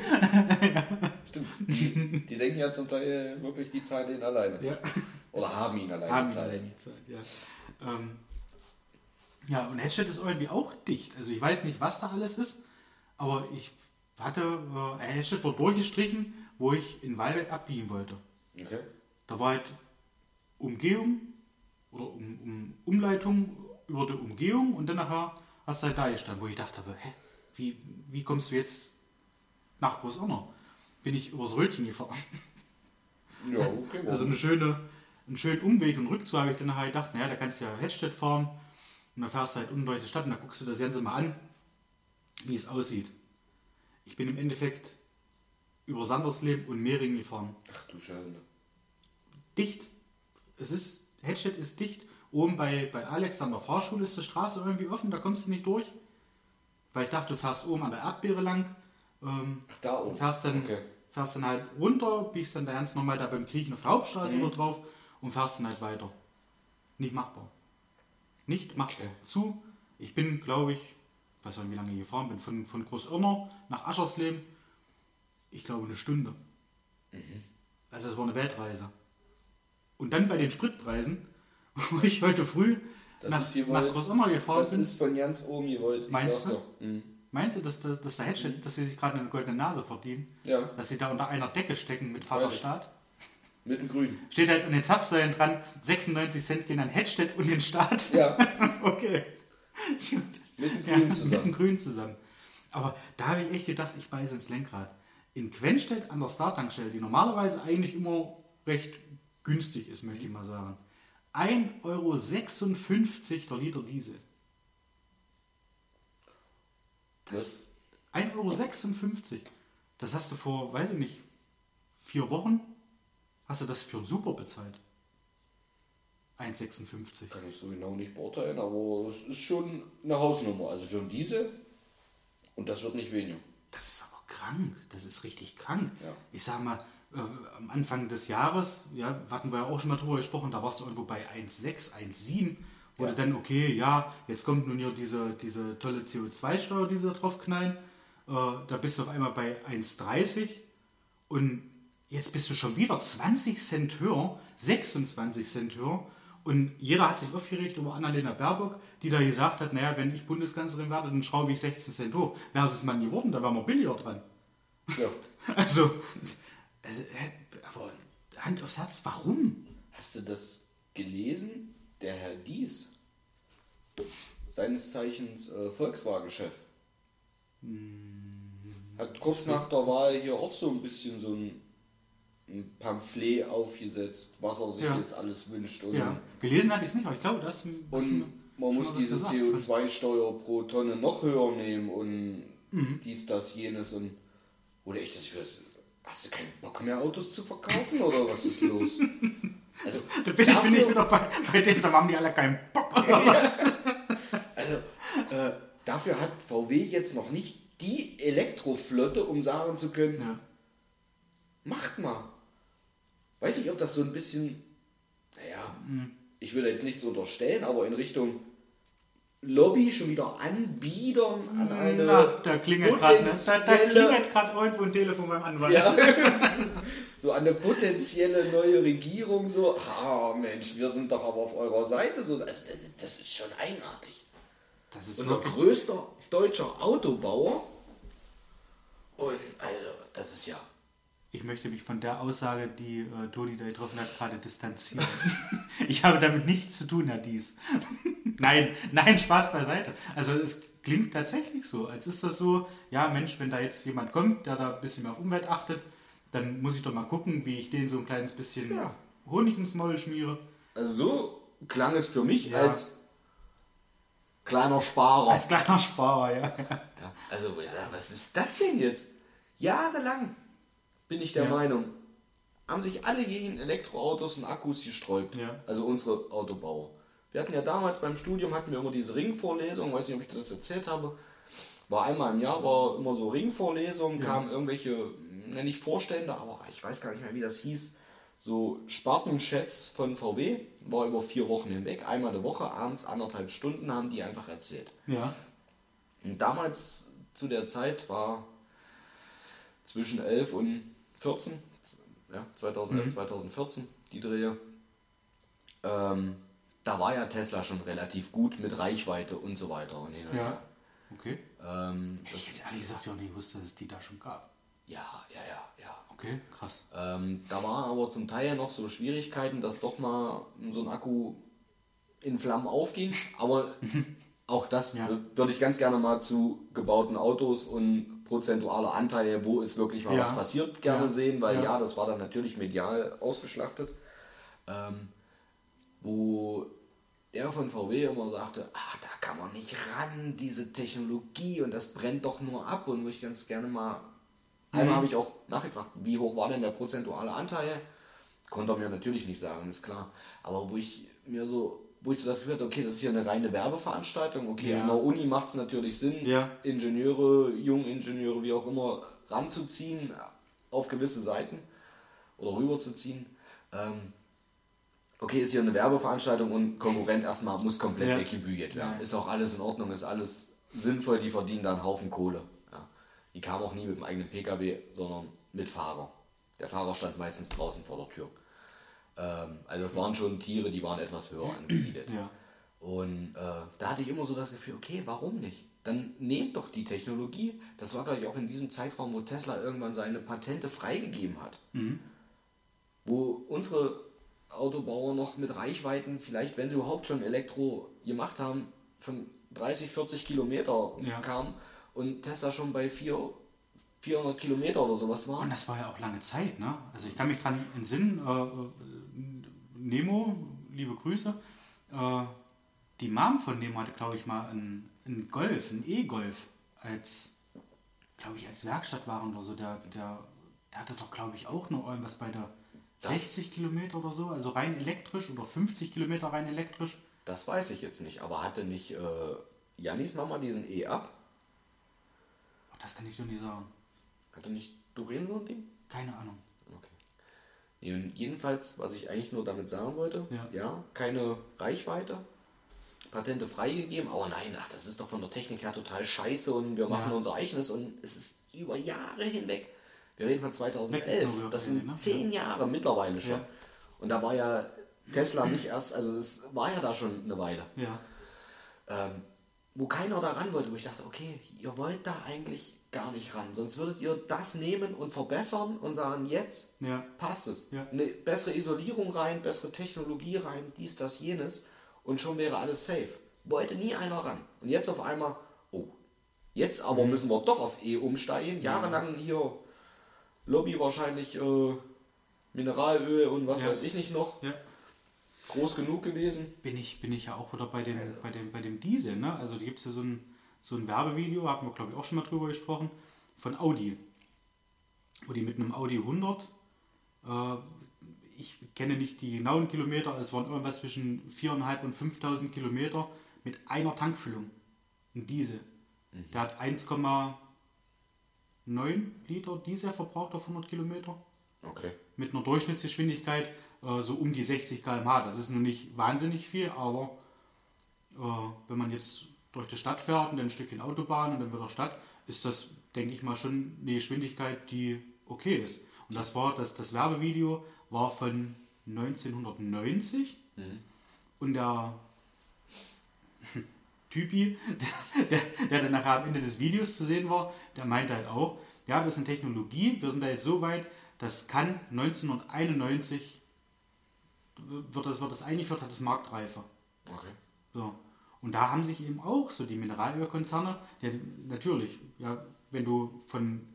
Stimmt. Die, die, denken ja zum Teil wirklich, die zahlen den alleine. Ja. Oder haben ihn alleine haben gezahlt. Ja. Ähm, ja, und Headset ist irgendwie auch dicht. Also ich weiß nicht, was da alles ist, aber ich hatte, äh, Headset wurde durchgestrichen, wo ich in Walbeck abbiegen wollte. Okay. Da war halt Umgehung oder um, um, Umleitung über die Umgehung und dann nachher hast du halt da gestanden, wo ich dachte, hä, wie, wie kommst du jetzt nach Großonner? Bin ich übers Rötchen gefahren. [LAUGHS] Ja, okay. Also eine schöne, einen schönen Umweg und Rückzug habe ich dann nachher gedacht, naja, da kannst du ja Hedstedt fahren und dann fährst du halt unten durch die Stadt und da guckst du das Ganze mal an, wie es aussieht. Ich bin im Endeffekt über Sandersleben und Mehring gefahren. Ach du Schande. Dicht es ist, Hedstedt ist dicht. Oben bei, bei Alex an der Fahrschule ist die Straße irgendwie offen, da kommst du nicht durch. Weil ich dachte, du fährst oben an der Erdbeere lang. Ähm, Ach, da oben. Fährst dann, okay. fährst dann halt runter, biegst dann da ganz normal da beim Kriechen auf der Hauptstraße mhm. drauf und fährst dann halt weiter. Nicht machbar. Nicht machbar. Okay. Zu, ich bin, glaube ich, weiß nicht, wie lange ich gefahren bin, von, von Großirner nach Aschersleben, ich glaube eine Stunde. Mhm. Also das war eine Weltreise. Und dann bei den Spritpreisen, [LAUGHS] wo ich heute früh das nach, nach Großommer gefahren das bin. Das ist von ganz oben gewollt. Meinst du? Mhm. Meinst du, dass, dass, dass der Hedstedt, dass sie sich gerade eine goldene Nase verdienen? Ja. Dass sie da unter einer Decke stecken mit Vaterstaat? Mit dem Grün. [LAUGHS] Steht da jetzt an den Zapfsäulen dran, 96 Cent gehen an Hedstedt und den Staat? Ja. [LAUGHS] okay. Mit dem Grün ja, zusammen. Mit dem Grün zusammen. Aber da habe ich echt gedacht, ich beiße ins Lenkrad. In Quenstedt an der Startankstelle, die normalerweise eigentlich immer recht günstig ist, möchte ich mal sagen. 1,56 Euro der Liter Diesel. 1,56 Euro. Das hast du vor, weiß ich nicht, vier Wochen, hast du das für einen Super bezahlt. 1,56. Kann ich so genau nicht beurteilen, aber es ist schon eine Hausnummer. Also für einen Diesel und das wird nicht weniger. Das ist aber krank. Das ist richtig krank. Ja. Ich sag mal, äh, am Anfang des Jahres, ja, hatten wir ja auch schon mal drüber gesprochen, da warst du irgendwo bei 1,6, 1,7. Oder ja. dann, okay, ja, jetzt kommt nun hier diese, diese tolle CO2-Steuer, die sie da drauf knallen. Äh, da bist du auf einmal bei 1,30 und jetzt bist du schon wieder 20 Cent höher, 26 Cent höher. Und jeder hat sich aufgeregt über Annalena Baerbock, die da gesagt hat, naja, wenn ich Bundeskanzlerin werde, dann schraube ich 16 Cent hoch. Wäre es mal geworden, da wären wir billiger dran. Ja. [LAUGHS] Also, also, aber Hand auf Satz, warum? Hast du das gelesen? Der Herr Dies, seines Zeichens äh, Volkswagen-Chef. Hm, Hat kurz nach der Wahl hier auch so ein bisschen so ein, ein Pamphlet aufgesetzt, was er sich Ja. jetzt alles wünscht. Und, Ja. Gelesen hatte ich es nicht, aber ich glaube, das, das und man muss diese gesagt. CO2-Steuer pro Tonne noch höher nehmen und Mhm. dies, das, jenes und oder echt, das ich weiß, hast du keinen Bock mehr Autos zu verkaufen oder was ist los? Also, [LAUGHS] Da bin, ich, bin ich dafür- wieder bei, bei denen, so haben die alle keinen Bock. Oder was? Also, äh, dafür hat VW jetzt noch nicht die Elektroflotte, um sagen zu können, Ja. macht mal. Weiß ich, ob das so ein bisschen, naja, ich will jetzt nichts unterstellen, aber in Richtung Lobby schon wieder anbiedern an eine Na, da klingelt gerade ne? da, da klingelt gerade irgendwo ein Telefon beim Anwalt. ja, [LAUGHS] so eine potenzielle neue Regierung so, ah Mensch, wir sind doch aber auf eurer Seite. So, das, das ist schon eigenartig. Das ist Unser größter deutscher Autobauer. Und also, das ist ja. Ich möchte mich von der Aussage, die äh, Toni da getroffen hat, gerade distanzieren. [LAUGHS] ich habe damit nichts zu tun, Herr Dies. [LAUGHS] nein, nein, Spaß beiseite. Also es klingt tatsächlich so, als ist das so, ja Mensch, wenn da jetzt jemand kommt, der da ein bisschen mehr auf Umwelt achtet, dann muss ich doch mal gucken, wie ich den so ein kleines bisschen Ja. Honig ins Maul schmiere. Also so klang es für mich Ja. als kleiner Sparer. Als kleiner Sparer, ja. Ja, also, was ist das denn jetzt? Jahrelang bin ich der Ja. Meinung, haben sich alle gegen Elektroautos und Akkus gesträubt. Ja. Also unsere Autobauer. Wir hatten ja damals beim Studium, hatten wir immer diese Ringvorlesung, weiß nicht, ob ich dir das erzählt habe. War einmal im Jahr, war immer so Ringvorlesungen, kamen irgendwelche, nenne ich Vorstände, aber ich weiß gar nicht mehr, wie das hieß, so Spartenchefs von VW, war über vier Wochen hinweg, einmal die Woche, abends anderthalb Stunden, haben die einfach erzählt. Ja, Und damals zu der Zeit war zwischen 11 und 14, ja, 2011, 2014, die Drehe. Ähm, da war ja Tesla schon relativ gut mit Reichweite und so weiter. Und hin und ja. her. Okay. Ähm, Hätte ich jetzt ehrlich gesagt ja auch nicht gewusst, dass es die da schon gab. ja, ja, ja, ja. Okay, krass. Ähm, da waren aber zum Teil noch so Schwierigkeiten, dass doch mal so ein Akku in Flammen aufging. Aber [LAUGHS] auch das Ja. würde ich ganz gerne mal zu gebauten Autos und prozentualer Anteile, wo ist wirklich mal Ja. was passiert, gerne Ja. sehen, weil Ja. ja. das war dann natürlich medial ausgeschlachtet. Ähm, wo er von VW immer sagte, ach, da kann man nicht ran, diese Technologie und das brennt doch nur ab und wo ich ganz gerne mal, einmal habe ich auch nachgefragt, wie hoch war denn der prozentuale Anteil? Konnte er mir natürlich nicht sagen, ist klar. Aber wo ich mir so, wo ich so das Gefühl hatte, okay, das ist hier eine reine Werbeveranstaltung, okay, Ja. an der Uni macht es natürlich Sinn, Ja. Ingenieure, Jungingenieure, wie auch immer, ranzuziehen auf gewisse Seiten oder rüberzuziehen. Ähm, okay, ist hier eine Werbeveranstaltung und Konkurrent erstmal muss komplett Ja. weggebügelt werden. Ja. Ist auch alles in Ordnung, ist alles sinnvoll, die verdienen da einen Haufen Kohle. Ja. Die kamen auch nie mit dem eigenen Pkw, sondern mit Fahrer. Der Fahrer stand meistens draußen vor der Tür. Ähm, also das waren schon Tiere, die waren etwas höher angesiedelt. Ja. Und äh, da hatte ich immer so das Gefühl, okay, warum nicht? Dann nehmt doch die Technologie. Das war, glaube ich, auch in diesem Zeitraum, wo Tesla irgendwann seine Patente freigegeben hat. Wo unsere Autobauer noch mit Reichweiten, vielleicht wenn sie überhaupt schon Elektro gemacht haben, von 30, 40 Kilometer Ja. kamen und Tesla schon bei 4, 400 Kilometer oder sowas war. Und das war ja auch lange Zeit, ne? Also ich kann mich dran entsinnen, äh, Nemo, liebe Grüße, äh, die Mom von Nemo hatte, glaube ich, mal einen, einen Golf, einen E-Golf als, glaube ich, als Werkstattwagen oder so. Der, der, der hatte doch, glaube ich, auch noch irgendwas bei der Das- 60 Kilometer oder so, also rein elektrisch oder 50 Kilometer rein elektrisch. Das weiß ich jetzt nicht, aber hatte nicht äh, Jannis Mama diesen E-Up? Ach, das kann ich dir nicht sagen. Hatte nicht Doreen so ein Ding? Keine Ahnung. Jedenfalls, was ich eigentlich nur damit sagen wollte, Ja. keine Reichweite, Patente freigegeben, aber nein, ach, das ist doch von der Technik her total scheiße und wir machen Ja. unser eigenes und es ist über Jahre hinweg. Wir reden von 2011, Wegignoriert das sind ne? zehn Jahre mittlerweile schon. Ja. Und da war ja Tesla nicht erst, also es war ja da schon eine Weile Ja. ähm, wo keiner da ran wollte, wo ich dachte, okay, ihr wollt da eigentlich gar nicht ran, sonst würdet ihr das nehmen und verbessern und sagen, jetzt Ja. passt es. Ja. Eine bessere Isolierung rein, bessere Technologie rein, dies, das, jenes und schon wäre alles safe. Wollte nie einer ran. Und jetzt auf einmal, oh, Jetzt aber müssen wir doch auf E umsteigen. Jahrelang hier Lobby wahrscheinlich äh, Mineralöl und was Ja. weiß ich nicht noch. Groß genug gewesen. Bin ich, bin ich ja auch wieder bei dem, bei dem, bei dem Diesel, ne? Also da gibt es ja so ein, so ein Werbevideo, hatten wir glaube ich auch schon mal drüber gesprochen, von Audi. Wo die mit einem Audi 100, äh, ich kenne nicht die genauen Kilometer, es waren irgendwas zwischen 4.500 und 5.000 Kilometer mit einer Tankfüllung. Ein Diesel. Der hat 1,9 Liter Diesel verbraucht auf 100 Kilometer Okay. mit einer Durchschnittsgeschwindigkeit äh, so um die 60 km/h. Das ist nun nicht wahnsinnig viel, aber äh, wenn man jetzt durch die Stadt fährt und dann ein Stückchen Autobahn und dann wieder Stadt, ist das, denke ich mal, schon eine Geschwindigkeit, die okay ist. Und das war das, das Werbevideo war von 1990 und der [LAUGHS] Typi, der, [LAUGHS] der, der dann nachher am Ende des Videos zu sehen war, der meinte halt auch, ja, das ist eine Technologie, wir sind da jetzt so weit, das kann 1991 wird das, wird das eingeführt, hat das marktreife. Okay. So. Und da haben sich eben auch so die Mineralölkonzerne, ja, natürlich, ja, wenn du von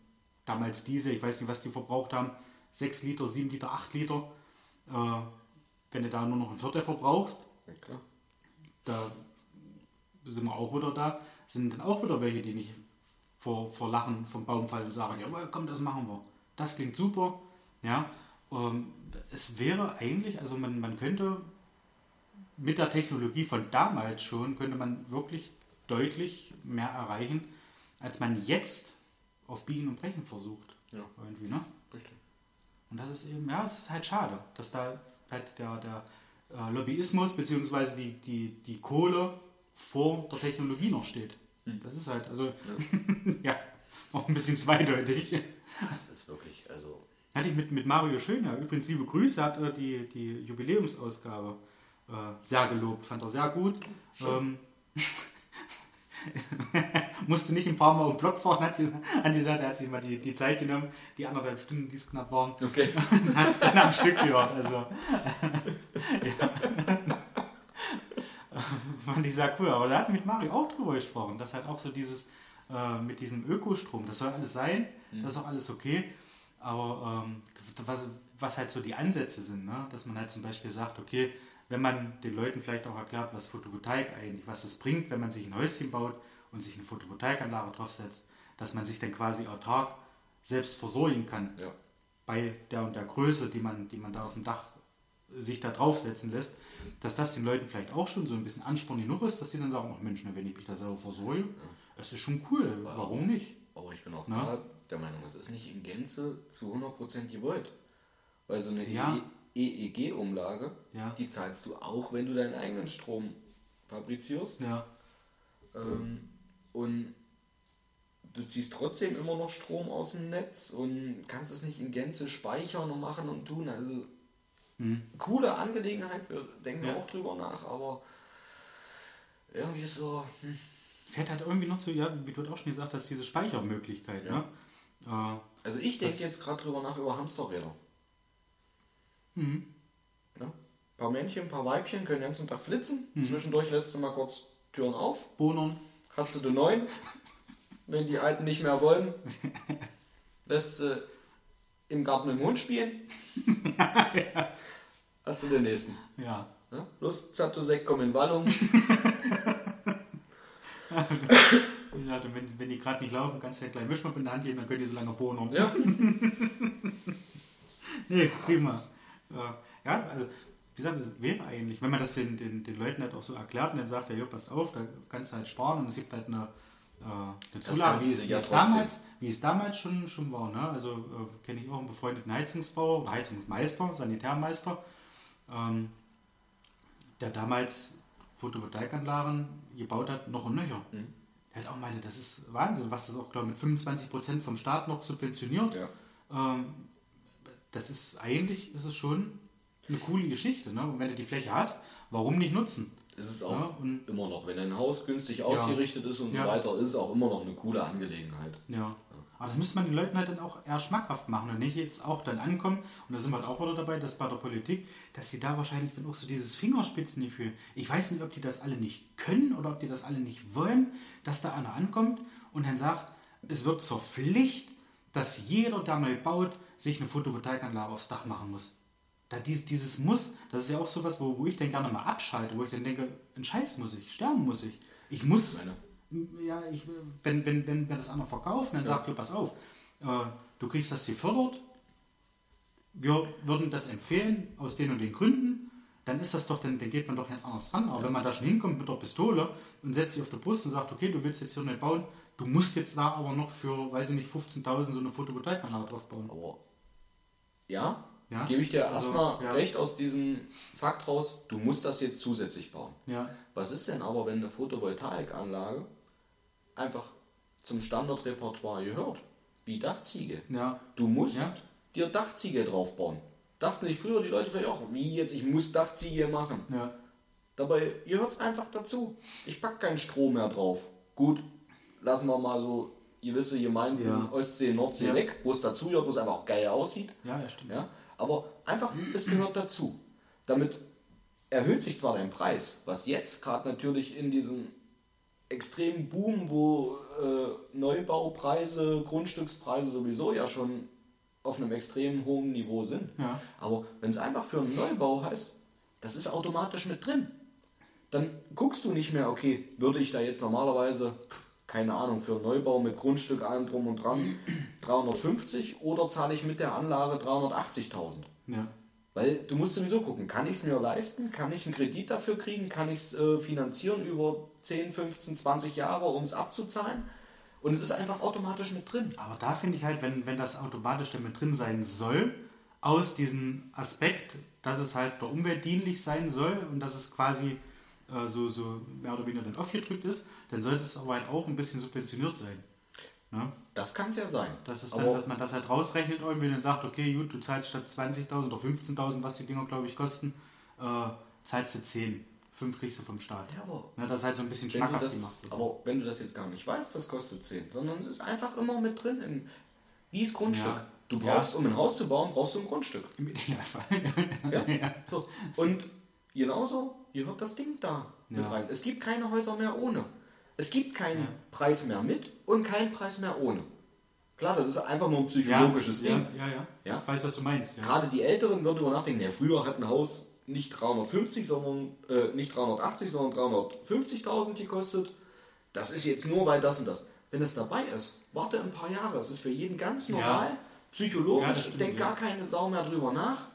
damals diese, ich weiß nicht, was die verbraucht haben, 6 Liter, 7 Liter, 8 Liter, äh, wenn du da nur noch ein Viertel verbrauchst, Ja, da sind wir auch wieder da, sind dann auch wieder welche, die nicht vor, vor Lachen vom Baum fallen und sagen, ja, komm, das machen wir. Das klingt super. Ja, ähm, es wäre eigentlich, also man, man könnte mit der Technologie von damals schon, könnte man wirklich deutlich mehr erreichen, als man jetzt auf Biegen und Brechen versucht. Ja. Irgendwie, ne? Richtig. Und das ist eben, ja, es ist halt schade, dass da halt der, der äh, Lobbyismus bzw. Die, die, die Kohle vor der Technologie noch steht. Das ist halt, also, [LAUGHS] ja, auch ein bisschen zweideutig. Das ist wirklich, also. Hatte ich mit, mit Mario Schöner, übrigens liebe Grüße, hat die, die Jubiläumsausgabe äh, sehr gelobt, fand er sehr gut. Ähm, [LAUGHS] musste nicht ein paar Mal um den Block fahren, hat gesagt, er hat sich mal die, die Zeit genommen, die anderthalb Stunden, die es knapp waren, Okay. [LAUGHS] und hat es dann am Stück gehört. Also, [LAUGHS] ja. Fand ich sehr cool. Aber da hat mit Mario auch drüber gesprochen, dass halt auch so dieses äh, mit diesem Ökostrom, das soll alles sein, das ist auch alles okay. Aber ähm, was, was halt so die Ansätze sind, ne? dass man halt zum Beispiel sagt, okay, wenn man den Leuten vielleicht auch erklärt, was Photovoltaik eigentlich, was es bringt, wenn man sich ein Häuschen baut und sich eine Photovoltaikanlage draufsetzt, dass man sich dann quasi autark selbst versorgen kann Ja. bei der und der Größe, die man, die man da auf dem Dach sich da draufsetzen lässt, dass das den Leuten vielleicht auch schon so ein bisschen Ansporn genug ist, dass sie dann sagen, ach Mensch, wenn ich mich da selber versorge, das ist schon cool, warum nicht? Aber ich bin auch Na? da der Meinung, es ist nicht in Gänze zu 100% gewollt. Weil so eine Ja. EEG-Umlage, Ja. die zahlst du auch, wenn du deinen eigenen Strom fabrizierst. Ja, Ähm, und du ziehst trotzdem immer noch Strom aus dem Netz und kannst es nicht in Gänze speichern und machen und tun. Also coole Angelegenheit, wir denken Mhm. Ja. auch drüber nach, aber irgendwie ist so, hm, fährt halt irgendwie noch so, ja, wie du auch schon gesagt hast, diese Speichermöglichkeit. Ja. Ne? Äh, Also ich denke jetzt gerade drüber nach über Hamsterräder. Mhm. Ja? Ein paar Männchen, ein paar Weibchen können den ganzen Tag flitzen. Mhm. Zwischendurch lässt du mal kurz Türen auf. Bohnern, Hast du den neuen. Wenn die alten nicht mehr wollen, lässt du im Garten mit dem Hund spielen. [LAUGHS] Hast du den nächsten. ja. Ja? Lust, Zatosek, komm in Wallung. [LAUGHS] Ja, wenn, wenn die gerade nicht laufen, kannst du ja gleich Mischmopp in der Hand geben, dann können die so lange bohnern. Ja, [LAUGHS] Nee, prima. Äh, ja, also, wie gesagt, es wäre eigentlich, wenn man das den, den, den Leuten halt auch so erklärt und dann sagt, ja, jo, pass auf, da kannst du halt sparen und es gibt halt eine, äh, eine Zulage, wie es, wie es damals, wie es damals schon, schon war. Ne? Also äh, kenne ich auch einen befreundeten Heizungsbauer oder Heizungsmeister, Sanitärmeister, ähm, der damals Photovoltaikanlagen gebaut hat, noch und nöcher. Mhm. Der hat auch meine, das ist Wahnsinn, was das auch, glaube ich, mit 25% vom Staat noch subventioniert. Ja. Ähm, das ist eigentlich ist es schon eine coole Geschichte. Ne? Und wenn du die Fläche hast, warum nicht nutzen? ist es auch Ja, immer noch. Wenn dein Haus günstig ausgerichtet ist und Ja. so weiter, ist es auch immer noch eine coole Angelegenheit. Ja. Aber das müsste man den Leuten halt dann auch eher schmackhaft machen und nicht jetzt auch dann ankommen. Und da sind wir halt auch wieder dabei, dass bei der Politik, dass sie da wahrscheinlich dann auch so dieses Fingerspitzengefühl, ich weiß nicht, ob die das alle nicht können oder ob die das alle nicht wollen, dass da einer ankommt und dann sagt, es wird zur Pflicht, dass jeder, der neu baut, sich eine Photovoltaikanlage aufs Dach machen muss. Da dieses, dieses Muss, das ist ja auch sowas, wo, wo ich dann gerne mal abschalte, wo ich dann denke, ein Scheiß muss ich, sterben muss ich. Ich muss, ja, ich, wenn, wenn, wenn wir das einer verkaufen, dann ja. sagt ihr, pass auf, äh, du kriegst das gefördert, wir würden das empfehlen aus den und den Gründen, dann ist das doch, dann, dann geht man doch jetzt anders dran. Aber ja. wenn man da schon hinkommt mit der Pistole und setzt sich auf der Brust und sagt, okay, du willst jetzt hier nicht bauen, du musst jetzt da aber noch für, weiß ich nicht, 15.000 so eine Photovoltaikanlage drauf bauen. Aber ja, ja? gebe ich dir also, erstmal ja. recht aus diesem Fakt raus, du musst das jetzt zusätzlich bauen. Ja. Was ist denn aber, wenn eine Photovoltaikanlage einfach zum Standardrepertoire gehört? Wie Dachziege. Ja. Du musst dir Dachziege draufbauen. Dachten sich früher die Leute vielleicht auch, wie jetzt, ich muss Dachziege machen. Dabei gehört es einfach dazu. Ich packe keinen Strom mehr drauf. Gut, lassen wir mal so gewisse Gemeinden ja. Ostsee, Nordsee ja. weg, wo es dazu gehört, wo es einfach auch geil aussieht. Ja, ja, stimmt. Ja? Aber einfach, es gehört dazu. Damit erhöht sich zwar dein Preis, was jetzt gerade natürlich in diesem extremen Boom, wo äh, Neubaupreise, Grundstückspreise sowieso ja schon auf einem extrem hohen Niveau sind. Ja. Aber wenn es einfach für einen Neubau heißt, das ist automatisch mit drin. Dann guckst du nicht mehr, okay, würde ich da jetzt normalerweise, keine Ahnung, für einen Neubau mit Grundstück allem drum und dran 350 oder zahle ich mit der Anlage 380.000? Ja. Weil du musst sowieso gucken, kann ich es mir leisten? Kann ich einen Kredit dafür kriegen? Kann ich es äh, finanzieren über 10, 15, 20 Jahre, um es abzuzahlen? Und es ist einfach automatisch mit drin. Aber da finde ich halt, wenn, wenn das automatisch mit drin sein soll, aus diesem Aspekt, dass es halt der Umwelt dienlich sein soll und dass es quasi äh, so, so mehr oder weniger dann aufgedrückt ist, dann sollte es aber halt auch ein bisschen subventioniert sein. Ne? Das kann es ja sein. Das ist dann, dass man das halt rausrechnet irgendwie und dann sagt, okay, gut, du zahlst statt 20.000 oder 15.000, was die Dinger, glaube ich, kosten, äh, zahlst du 10. 5 kriegst du vom Staat. Ja, aber ne, das ist halt so ein bisschen schmackhaft das, gemacht. Aber wenn du das jetzt gar nicht weißt, das kostet 10, sondern es ist einfach immer mit drin. Im, wie ist Grundstück? Ja. Du brauchst, ja. um ein Haus zu bauen, brauchst du ein Grundstück. Im Idealfall. [LAUGHS] ja? So. Und genauso gehört das Ding da mit rein. Es gibt keine Häuser mehr ohne. Es gibt keinen Preis mehr mit und keinen Preis mehr ohne. Klar, das ist einfach nur ein psychologisches Ding. Ja, ja, ja. Ich weiß, was du meinst. Gerade die Älteren würden darüber nachdenken, ja, früher hat ein Haus nicht 350, sondern äh, nicht 380, sondern 350.000 gekostet. Das ist jetzt nur weil das und das. Wenn es dabei ist, warte ein paar Jahre. Das ist für jeden ganz normal. Ja. Psychologisch ja, denkt gar keine Sau mehr drüber nach.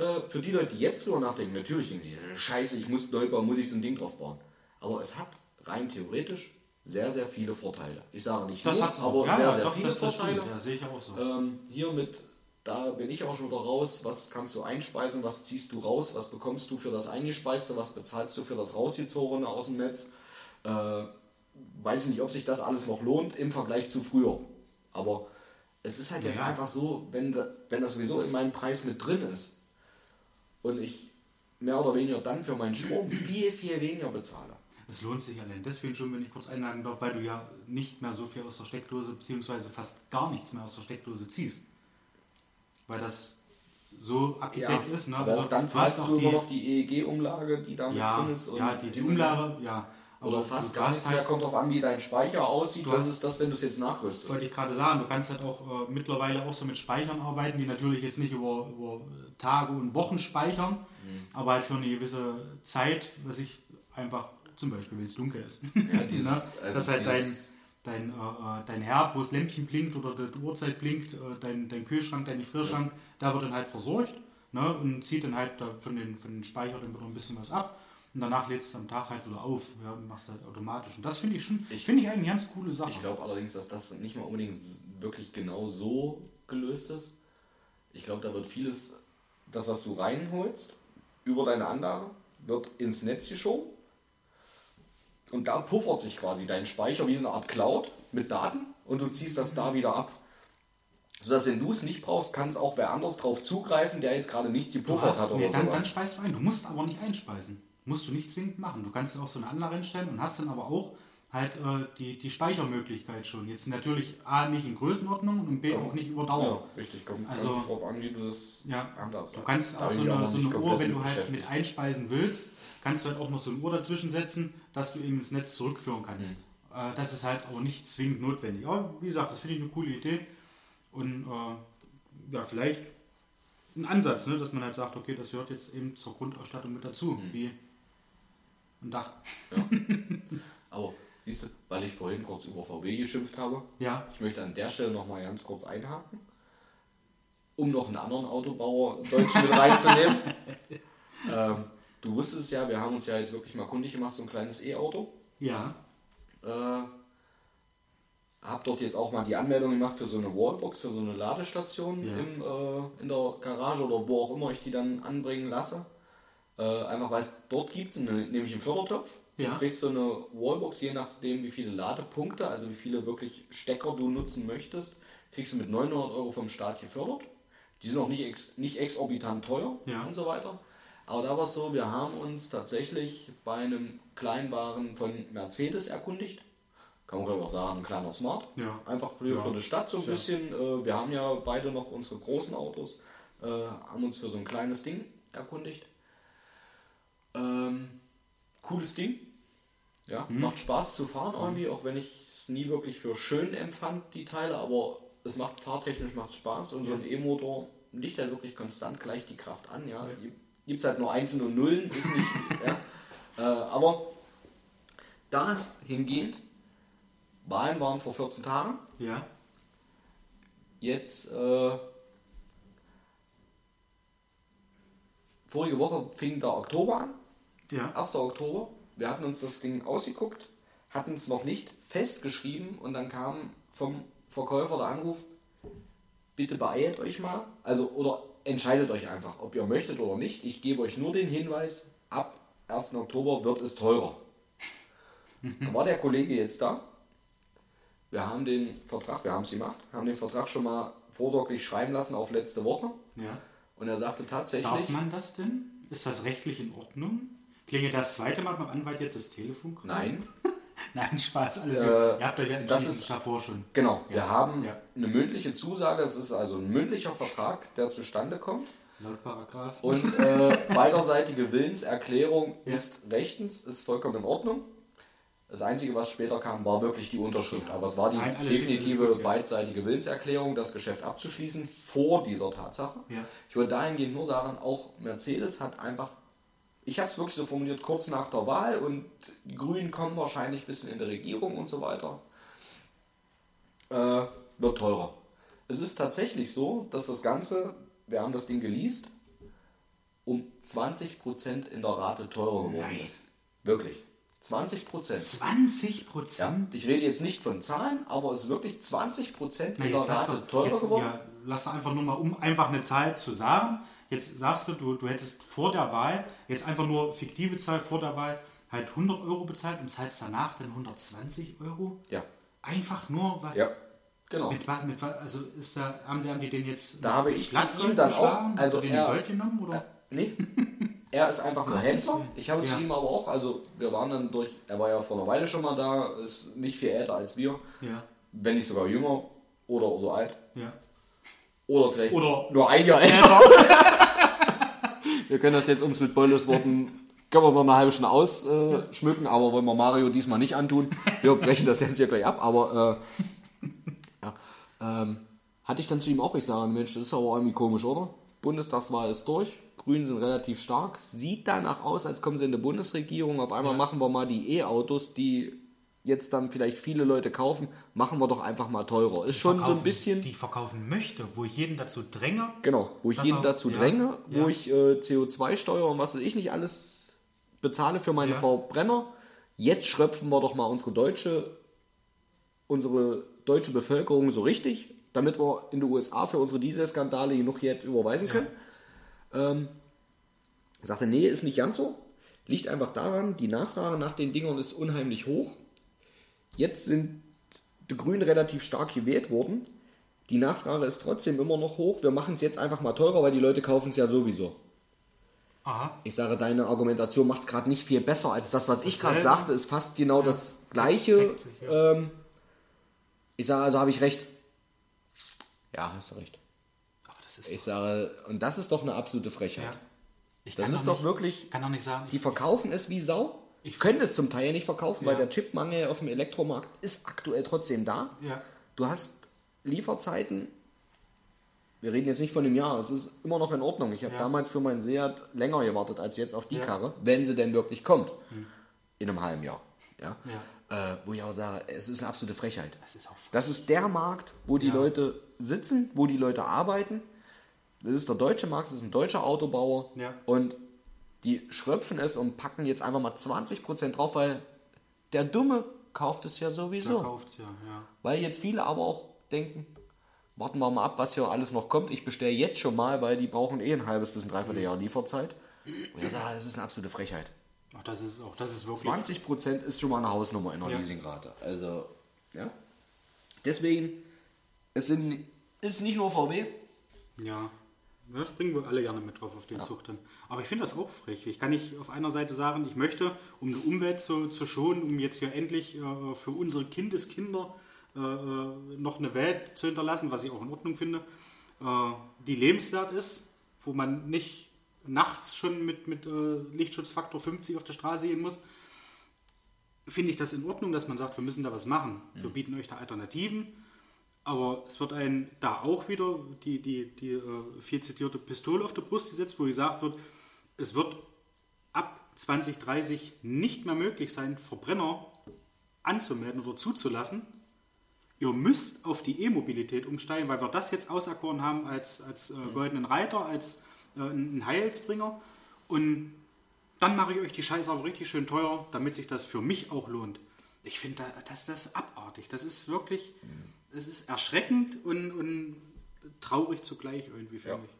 Äh, für die Leute, die jetzt drüber nachdenken, natürlich denken sie, äh, Scheiße, ich muss neu bauen, muss ich so ein Ding drauf bauen. Aber es hat rein theoretisch sehr, sehr viele Vorteile. Ich sage nicht das nur, aber ja, sehr, ja, sehr doch, viele Vorteile. Ja, sehe ich auch so. Ähm, hier mit da bin ich auch schon wieder raus. Was kannst du einspeisen? Was ziehst du raus? Was bekommst du für das Eingespeiste? Was bezahlst du für das Rausgezogene aus dem Netz? Äh, weiß nicht, ob sich das alles noch lohnt im Vergleich zu früher. Aber es ist halt ja. jetzt einfach so, wenn, wenn das sowieso in meinem Preis mit drin ist und ich mehr oder weniger dann für meinen Strom viel, viel weniger bezahle. Es lohnt sich allein deswegen schon, wenn ich kurz einladen darf, weil du ja nicht mehr so viel aus der Steckdose, beziehungsweise fast gar nichts mehr aus der Steckdose ziehst weil das so abgedeckt ja, ist. Ne? Aber also, dann zahlst du immer noch die EEG-Umlage, die da ja, drin ist. ja, die, die Umlage, ja. Oder fast gar nichts halt, mehr, kommt darauf an, wie dein Speicher aussieht. Das ist das, wenn du es jetzt nachrüstest. Wollte ich gerade sagen, du kannst halt auch äh, mittlerweile auch so mit Speichern arbeiten, die natürlich jetzt nicht über, über Tage und Wochen speichern, mhm. aber halt für eine gewisse Zeit, was ich einfach, zum Beispiel, wenn es dunkel ist. Ja, [LAUGHS] dieses, ne? also das halt dein dein, äh, äh, dein Herd, wo das Lämpchen blinkt oder die Uhrzeit blinkt, äh, dein, dein Kühlschrank, dein Gefrierschrank, ja. da wird dann halt versorgt ne, und zieht dann halt von den, von den Speicher dann wieder ein bisschen was ab. Und danach lädst du am Tag halt wieder auf, ja, machst halt automatisch. Und das finde ich schon, ich finde ich eine ganz coole Sache. Ich glaube allerdings, dass das nicht mal unbedingt wirklich genau so gelöst ist. Ich glaube, da wird vieles, das was du reinholst, über deine Anlage, wird ins Netz geschoben und da puffert sich quasi dein Speicher wie so eine Art Cloud mit Daten und du ziehst das da wieder ab. Sodass, wenn du es nicht brauchst, kann es auch wer anders drauf zugreifen, der jetzt gerade nichts gepuffert hat oder nee, dann, dann speist du ein. Du musst aber nicht einspeisen. Musst du nicht zwingend machen. Du kannst auch so eine Anlage einstellen und hast dann aber auch halt äh, die, die Speichermöglichkeit schon. Jetzt natürlich A nicht in Größenordnung und B auch nicht über Dauer. Ja, richtig. Kommt Also- ganz drauf an, wie du das Ja, handhabst. du kannst auch so eine, so eine Uhr, wenn du halt mit einspeisen willst, kannst du halt auch noch so eine Uhr dazwischen setzen, dass du eben ins Netz zurückführen kannst. Hm. Äh, das ist halt aber nicht zwingend notwendig. Aber wie gesagt, das finde ich eine coole Idee. Und äh, ja, vielleicht ein Ansatz, ne, dass man halt sagt, okay, das gehört jetzt eben zur Grundausstattung mit dazu, Hm. wie ein Dach. Aber siehst du, weil ich vorhin kurz über VW geschimpft habe, Ja, ich möchte an der Stelle noch mal ganz kurz einhaken, um noch einen anderen Autobauer Deutschen mit reinzunehmen. [LAUGHS] ähm, du wusstest ja, wir haben uns ja jetzt wirklich mal kundig gemacht, so ein kleines E-Auto. ja, Äh, hab dort jetzt auch mal die Anmeldung gemacht für so eine Wallbox, für so eine Ladestation Ja. im, äh, in der Garage oder wo auch immer ich die dann anbringen lasse. Äh, einfach weil es dort gibt es nämlich einen Fördertopf. Ja. Du kriegst so eine Wallbox, je nachdem wie viele Ladepunkte, also wie viele wirklich Stecker du nutzen möchtest, kriegst du mit 900 Euro vom Staat gefördert. Die sind auch nicht, ex, nicht exorbitant teuer Ja. und so weiter. Aber da war es so, wir haben uns tatsächlich bei einem Kleinwaren von Mercedes erkundigt. Kann man glaube ich auch sagen, ein kleiner Smart. Ja. Einfach für, Ja. die Stadt so ein bisschen. Äh, wir haben ja beide noch unsere großen Autos, äh, haben uns für so ein kleines Ding erkundigt. Ähm, cooles Ding. Ja, Mhm. macht Spaß zu fahren irgendwie, auch wenn ich es nie wirklich für schön empfand, die Teile, aber es macht fahrtechnisch macht Spaß und so ein E-Motor liegt halt wirklich konstant gleich die Kraft an, ja. Gibt es halt nur Einsen und Nullen, ist nicht, [LAUGHS] ja. Äh, aber dahingehend, Wahlen waren vor 14 Tagen, ja, Jetzt, äh, vorige Woche fing der Oktober an, ja, 1. Oktober. Wir hatten uns das Ding ausgeguckt, hatten es noch nicht festgeschrieben und dann kam vom Verkäufer der Anruf, bitte beeilt euch mal, also oder entscheidet euch einfach, ob ihr möchtet oder nicht. Ich gebe euch nur den Hinweis, ab 1. Oktober wird es teurer. [LAUGHS] Dann war der Kollege jetzt da. Wir haben den Vertrag, wir haben es gemacht, haben den Vertrag schon mal vorsorglich schreiben lassen auf letzte Woche. ja. Und er sagte tatsächlich, Darf man das denn? Ist das rechtlich in Ordnung? Klingelt das zweite Mal beim Anwalt jetzt das Telefon? nein, [LAUGHS] Nein, Spaß, alles Äh, gut. Ihr habt euch ja das ist- davor schon. Genau, wir haben Ja. eine mündliche Zusage, es ist also ein mündlicher Vertrag, der zustande kommt. Laut Paragraph. Und äh, [LAUGHS] beiderseitige Willenserklärung Ja. ist rechtens, ist vollkommen in Ordnung. Das Einzige, was später kam, war wirklich die Unterschrift. Aber es war die Nein, definitive gut, ja. beidseitige Willenserklärung, das Geschäft abzuschließen vor dieser Tatsache. Ja. Ich würde dahingehend nur sagen, auch Mercedes hat einfach, ich habe es wirklich so formuliert, kurz nach der Wahl und die Grünen kommen wahrscheinlich ein bisschen in der Regierung und so weiter, äh, wird teurer. Es ist tatsächlich so, dass das Ganze, wir haben das Ding geleast, um 20% in der Rate teurer geworden Nein. ist. Wirklich. 20%. 20 Ja, Prozent? ich rede jetzt nicht von Zahlen, aber es ist wirklich 20% in Na, der Rate teurer geworden. ja, lass einfach nur mal, um einfach eine Zahl zu sagen. Jetzt sagst du, du, du hättest vor der Wahl, jetzt einfach nur fiktive Zahl vor der Wahl, halt 100 Euro bezahlt und zahlst danach dann 120 Euro? Ja, Einfach nur, weil. ja, genau. Mit was, mit was, also ist da, haben die, haben die den jetzt. Da habe ich zu ihm dann auch- also Hast den er- Gold genommen? Oder? Nee, [LAUGHS] er ist einfach nur Händler. Ich habe zu Ja. ihm aber auch, also wir waren dann durch, er war ja vor einer Weile schon mal da, ist nicht viel älter als wir, Ja, wenn nicht sogar jünger oder so alt. ja. Oder vielleicht Oder- nur ein Jahr älter. [LAUGHS] wir können das jetzt, um es mit Boilers Worten, können wir noch eine halbe Stunde ausschmücken, aber wollen wir Mario diesmal nicht antun. Wir brechen das jetzt hier gleich ab, aber äh, ja, ähm, hatte ich dann zu ihm auch, ich sage, Mensch, das ist aber irgendwie komisch, oder? Bundestagswahl ist durch, Grünen sind relativ stark, sieht danach aus, als kommen sie in die Bundesregierung, auf einmal machen wir mal die E-Autos, die jetzt dann vielleicht viele Leute kaufen, machen wir doch einfach mal teurer. Ist schon so ein bisschen... Die ich verkaufen möchte, wo ich jeden dazu dränge. Genau, wo ich jeden auch- dazu ja, dränge, wo ja. ich äh, CO2-Steuer und was weiß ich nicht alles bezahle für meine Ja. Verbrenner. Jetzt schröpfen wir doch mal unsere deutsche, unsere deutsche Bevölkerung so richtig, damit wir in den USA für unsere Dieselskandale genug jetzt überweisen können. Ähm, sagte, nee, ist nicht ganz so. Liegt einfach daran, die Nachfrage nach den Dingern ist unheimlich hoch. Jetzt sind die Grünen relativ stark gewählt worden. Die Nachfrage ist trotzdem immer noch hoch. Wir machen es jetzt einfach mal teurer, weil die Leute kaufen es ja sowieso. Aha. Ich sage, deine Argumentation macht es gerade nicht viel besser als das, was ich gerade sagte, ist fast genau das gleiche. sich, ja. ähm, ich sage, also habe ich recht. Ja, hast du recht. Das. Ich sage, und das ist doch eine absolute Frechheit. ja. Ich Das kann ist doch doch nicht, wirklich, kann doch nicht sagen. die verkaufen es wie Sau. Ich- können es zum Teil nicht verkaufen, weil Ja. der Chipmangel auf dem Elektromarkt ist aktuell trotzdem da. Ja. Du hast Lieferzeiten. Wir reden jetzt nicht von einem Jahr, es ist immer noch in Ordnung. Ich habe Ja. damals für meinen Seat länger gewartet als jetzt auf die Ja. Hm. Karre, wenn sie denn wirklich kommt. In einem halben Jahr. Ja? Ja. Äh, wo ich auch sage, es ist eine absolute Frechheit. Das ist Das ist der Markt, wo die Ja. Leute sitzen, wo die Leute arbeiten. Das ist der deutsche Markt, das ist ein deutscher Autobauer. Ja. Und die schröpfen es und packen jetzt einfach mal 20% drauf, weil der Dumme kauft es ja sowieso. verkauft, ja. ja. Weil jetzt viele aber auch denken, warten wir mal ab, was hier alles noch kommt. Ich bestelle jetzt schon mal, weil die brauchen eh ein halbes bis ein Dreivierteljahr Lieferzeit. Und ich sage, das ist eine absolute Frechheit. Ach, das ist auch, das ist wirklich. 20% ist schon mal eine Hausnummer in der Ja. Leasingrate. Also, ja. Deswegen, es sind, ist nicht nur VW. Ja. Da springen wir alle gerne mit drauf auf den Zug dann. Aber ich finde das auch frech. Ich kann nicht auf einer Seite sagen, ich möchte, um die Umwelt zu, zu schonen, um jetzt hier endlich äh, für unsere Kindeskinder äh, äh, noch eine Welt zu hinterlassen, was ich auch in Ordnung finde, äh, die lebenswert ist, wo man nicht nachts schon mit, mit äh, Lichtschutzfaktor 50 auf der Straße gehen muss, finde ich das in Ordnung, dass man sagt, wir müssen da was machen. Wir bieten euch da Alternativen. Aber es wird ein da auch wieder die, die, die äh, viel zitierte Pistole auf der Brust gesetzt, wo gesagt wird, es wird ab 2030 nicht mehr möglich sein, Verbrenner anzumelden oder zuzulassen. Ihr müsst auf die E-Mobilität umsteigen, weil wir das jetzt auserkoren haben als, als äh, goldenen Reiter, als äh, einen Heilsbringer. Und dann mache ich euch die Scheiße aber richtig schön teuer, damit sich das für mich auch lohnt. Ich finde, da- das, das ist abartig. Das ist wirklich, es ist erschreckend und, und traurig zugleich irgendwie, finde Ja. ich.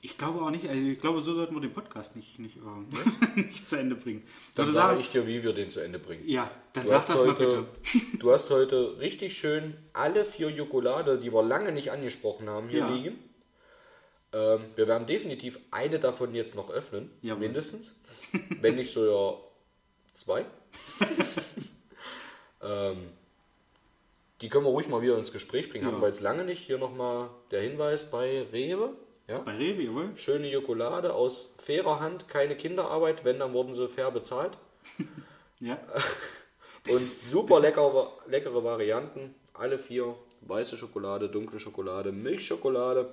Ich glaube auch nicht, also ich glaube, so sollten wir den Podcast nicht, nicht, äh, [LAUGHS] nicht zu Ende bringen. Dann sage ich dir, wie wir den zu Ende bringen. ja, dann Du sag das mal heute, bitte. [LAUGHS] du hast heute richtig schön alle vier Jokolade, die wir lange nicht angesprochen haben, hier Ja. liegen. Ähm, wir werden definitiv eine davon jetzt noch öffnen, Jawohl. mindestens. Wenn nicht so ja zwei. [LAUGHS] ähm, die können wir ruhig mal wieder ins Gespräch bringen. Haben Ja. wir jetzt lange nicht. Hier nochmal der Hinweis bei Rewe. Ja? Bei Rewe, jawohl. Schöne Jokolade aus fairer Hand, keine Kinderarbeit. Wenn, dann wurden sie fair bezahlt. [LAUGHS] Ja. Und super lecker, leckere Varianten. Alle vier. Weiße Schokolade, dunkle Schokolade, Milchschokolade.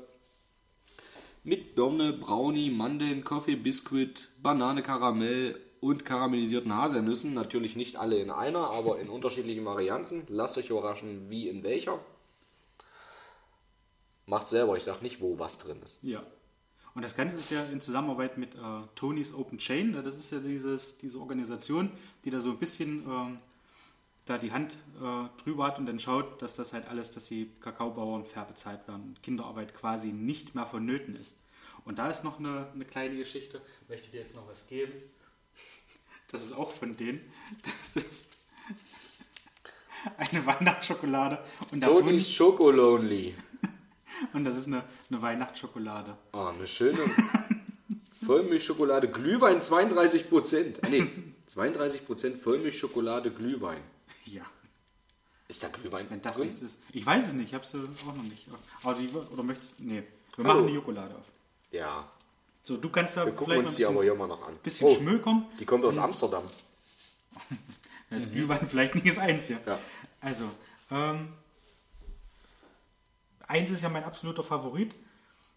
Mit Birne, Brownie, Mandeln, Kaffee, Biskuit, Banane, Karamell und karamellisierten Haselnüssen. Natürlich nicht alle in einer, aber in unterschiedlichen Varianten. Lasst euch überraschen, wie in welcher. Macht selber, ich sag nicht, wo was drin ist. Ja. Und das Ganze ist ja in Zusammenarbeit mit äh, Tony's Open Chain. Das ist ja dieses, diese Organisation, die da so ein bisschen ähm, da die Hand äh, drüber hat und dann schaut, dass das halt alles, dass die Kakaobauern fair bezahlt werden und Kinderarbeit quasi nicht mehr vonnöten ist. Und da ist noch eine, eine kleine Geschichte, möchte ich dir jetzt noch was geben. Das ist auch von denen. Das ist eine Weihnachtsschokolade. Und, Toni, Tony's Schokolonely. und das ist eine, eine Weihnachtsschokolade. Ah, eine schöne Vollmilchschokolade, Glühwein 32 Prozent. Nee, 32 Prozent Vollmilchschokolade, Glühwein. Ja. Ist da Glühwein Wenn das drin? nichts ist. Ich weiß es nicht, ich habe sie auch noch nicht. Aber die, oder möchtest Nee. Wir Hallo. machen die Jokolade auf. Ja, So, du kannst da wir gucken vielleicht mal uns ein die aber bisschen, hier mal noch an. bisschen Oh, schmökern. die kommt aus Amsterdam. [LAUGHS] Da ist Glühwein vielleicht nicht das Eins hier. Ja. Also, ähm, eins ist ja mein absoluter Favorit.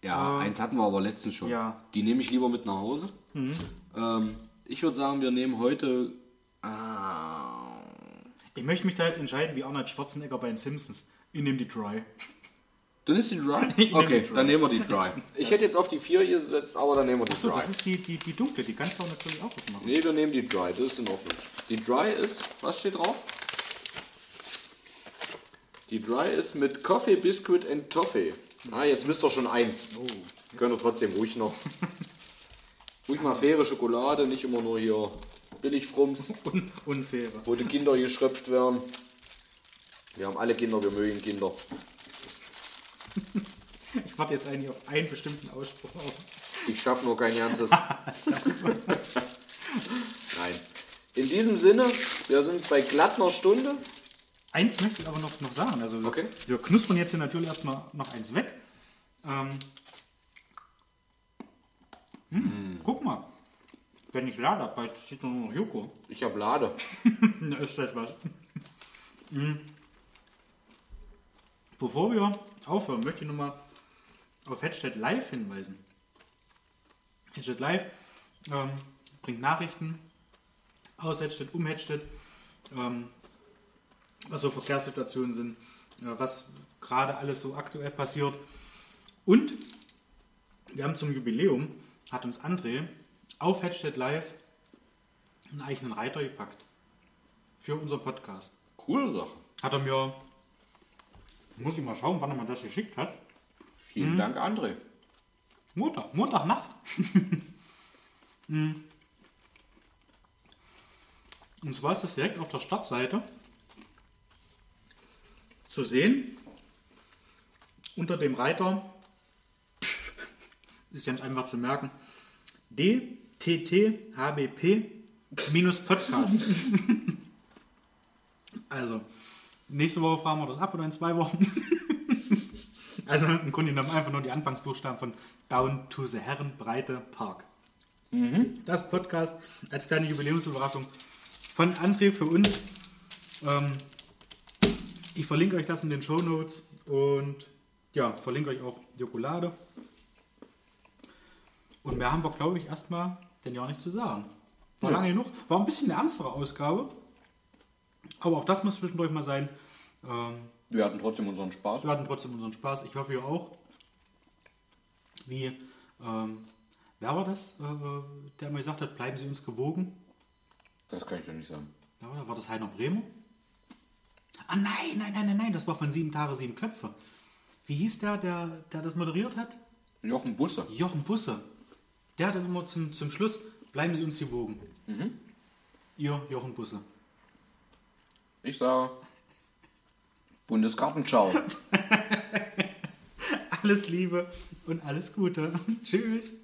Ja, eins hatten wir aber letztens schon. Ja. Die nehme ich lieber mit nach Hause. Ähm, ich würde sagen, wir nehmen heute. Ah, Ich möchte mich da jetzt entscheiden, wie Arnold Schwarzenegger bei den Simpsons. Ich nehme die Dry. Du nimmst die Dry? [LAUGHS] Ich nehme Okay, die Dry. dann nehmen wir die Dry. Ich hätte jetzt auf die 4 hier gesetzt, aber dann nehmen wir die Achso, Dry. das ist die, die, die dunkle, die kannst du auch natürlich auch aufmachen. Nee, wir nehmen die Dry, das ist in Ordnung. Die Dry ist, was steht drauf? Die Dry ist mit Coffee, Biscuit and Toffee. Ah, jetzt wisst ihr schon eins. Oh, Könnt ihr trotzdem ruhig noch. ruhig mal faire Schokolade, nicht immer nur hier Billigfrums, [LAUGHS] Un unfaire. wo die Kinder geschröpft werden. Wir haben alle Kinder, wir mögen Kinder. [LAUGHS] Ich warte jetzt eigentlich auf einen bestimmten Ausspruch auf. Ich schaffe nur kein ganzes. [LAUGHS] Nein. In diesem Sinne, wir sind bei glatt einer Stunde. Eins möchte ich aber noch, noch sagen. Also Okay. wir knuspern jetzt hier natürlich erstmal noch eins weg. Ähm, hm, Guck mal. Wenn ich lade, bald steht nur noch Joko. Ich habe Lade. [LAUGHS] Na, ist das was. Hm. Bevor wir aufhören, möchte ich nochmal auf Headset Live hinweisen. Headset Live ähm, bringt Nachrichten aus Headset, um Headset, ähm, was so Verkehrssituationen sind, äh, was gerade alles so aktuell passiert. Und wir haben zum Jubiläum, hat uns André auf Headset Live einen eigenen Reiter gepackt. Für unseren Podcast. Coole Sache. Hat er mir, muss ich mal schauen, wann er mir das geschickt hat. Vielen Dank, André. Montag, Montagnacht. [LAUGHS] Hm. Und zwar ist das direkt auf der Startseite zu sehen. Unter dem Reiter [LAUGHS] ist ganz einfach zu merken. DTTHBP minus Podcast. [LAUGHS] also, nächste Woche fahren wir das ab oder in zwei Wochen. [LAUGHS] Also im Grunde genommen einfach nur die Anfangsbuchstaben von Down to the Herrenbreite Park. Das Podcast als kleine Jubiläumsüberraschung von André für uns. Ähm, ich verlinke euch das in den Show Notes und ja, verlinke euch auch Jokolade. Und mehr haben wir, glaube ich, erstmal denn ja nicht zu sagen. War lange genug. War ein bisschen eine ernstere Ausgabe. Aber auch das muss zwischendurch mal sein. Ähm, Wir hatten trotzdem unseren Spaß. wir hatten trotzdem unseren Spaß. Ich hoffe, ihr auch. Wie, ähm, wer war das, äh, der mal gesagt hat, bleiben Sie uns gewogen? Das kann ich doch nicht sagen. Ja, oder war das Heiner Bremer? Ah, nein, nein, nein, nein, nein, das war von Sieben Tage, Sieben Köpfe. Wie hieß der, der, der das moderiert hat? Jochen Busse. Jochen Busse. Der hat dann immer zum, zum Schluss, bleiben Sie uns gewogen. Ihr Jochen Busse. Ich sage Bundesgartenschau. [LAUGHS] Alles Liebe und alles Gute. Tschüss.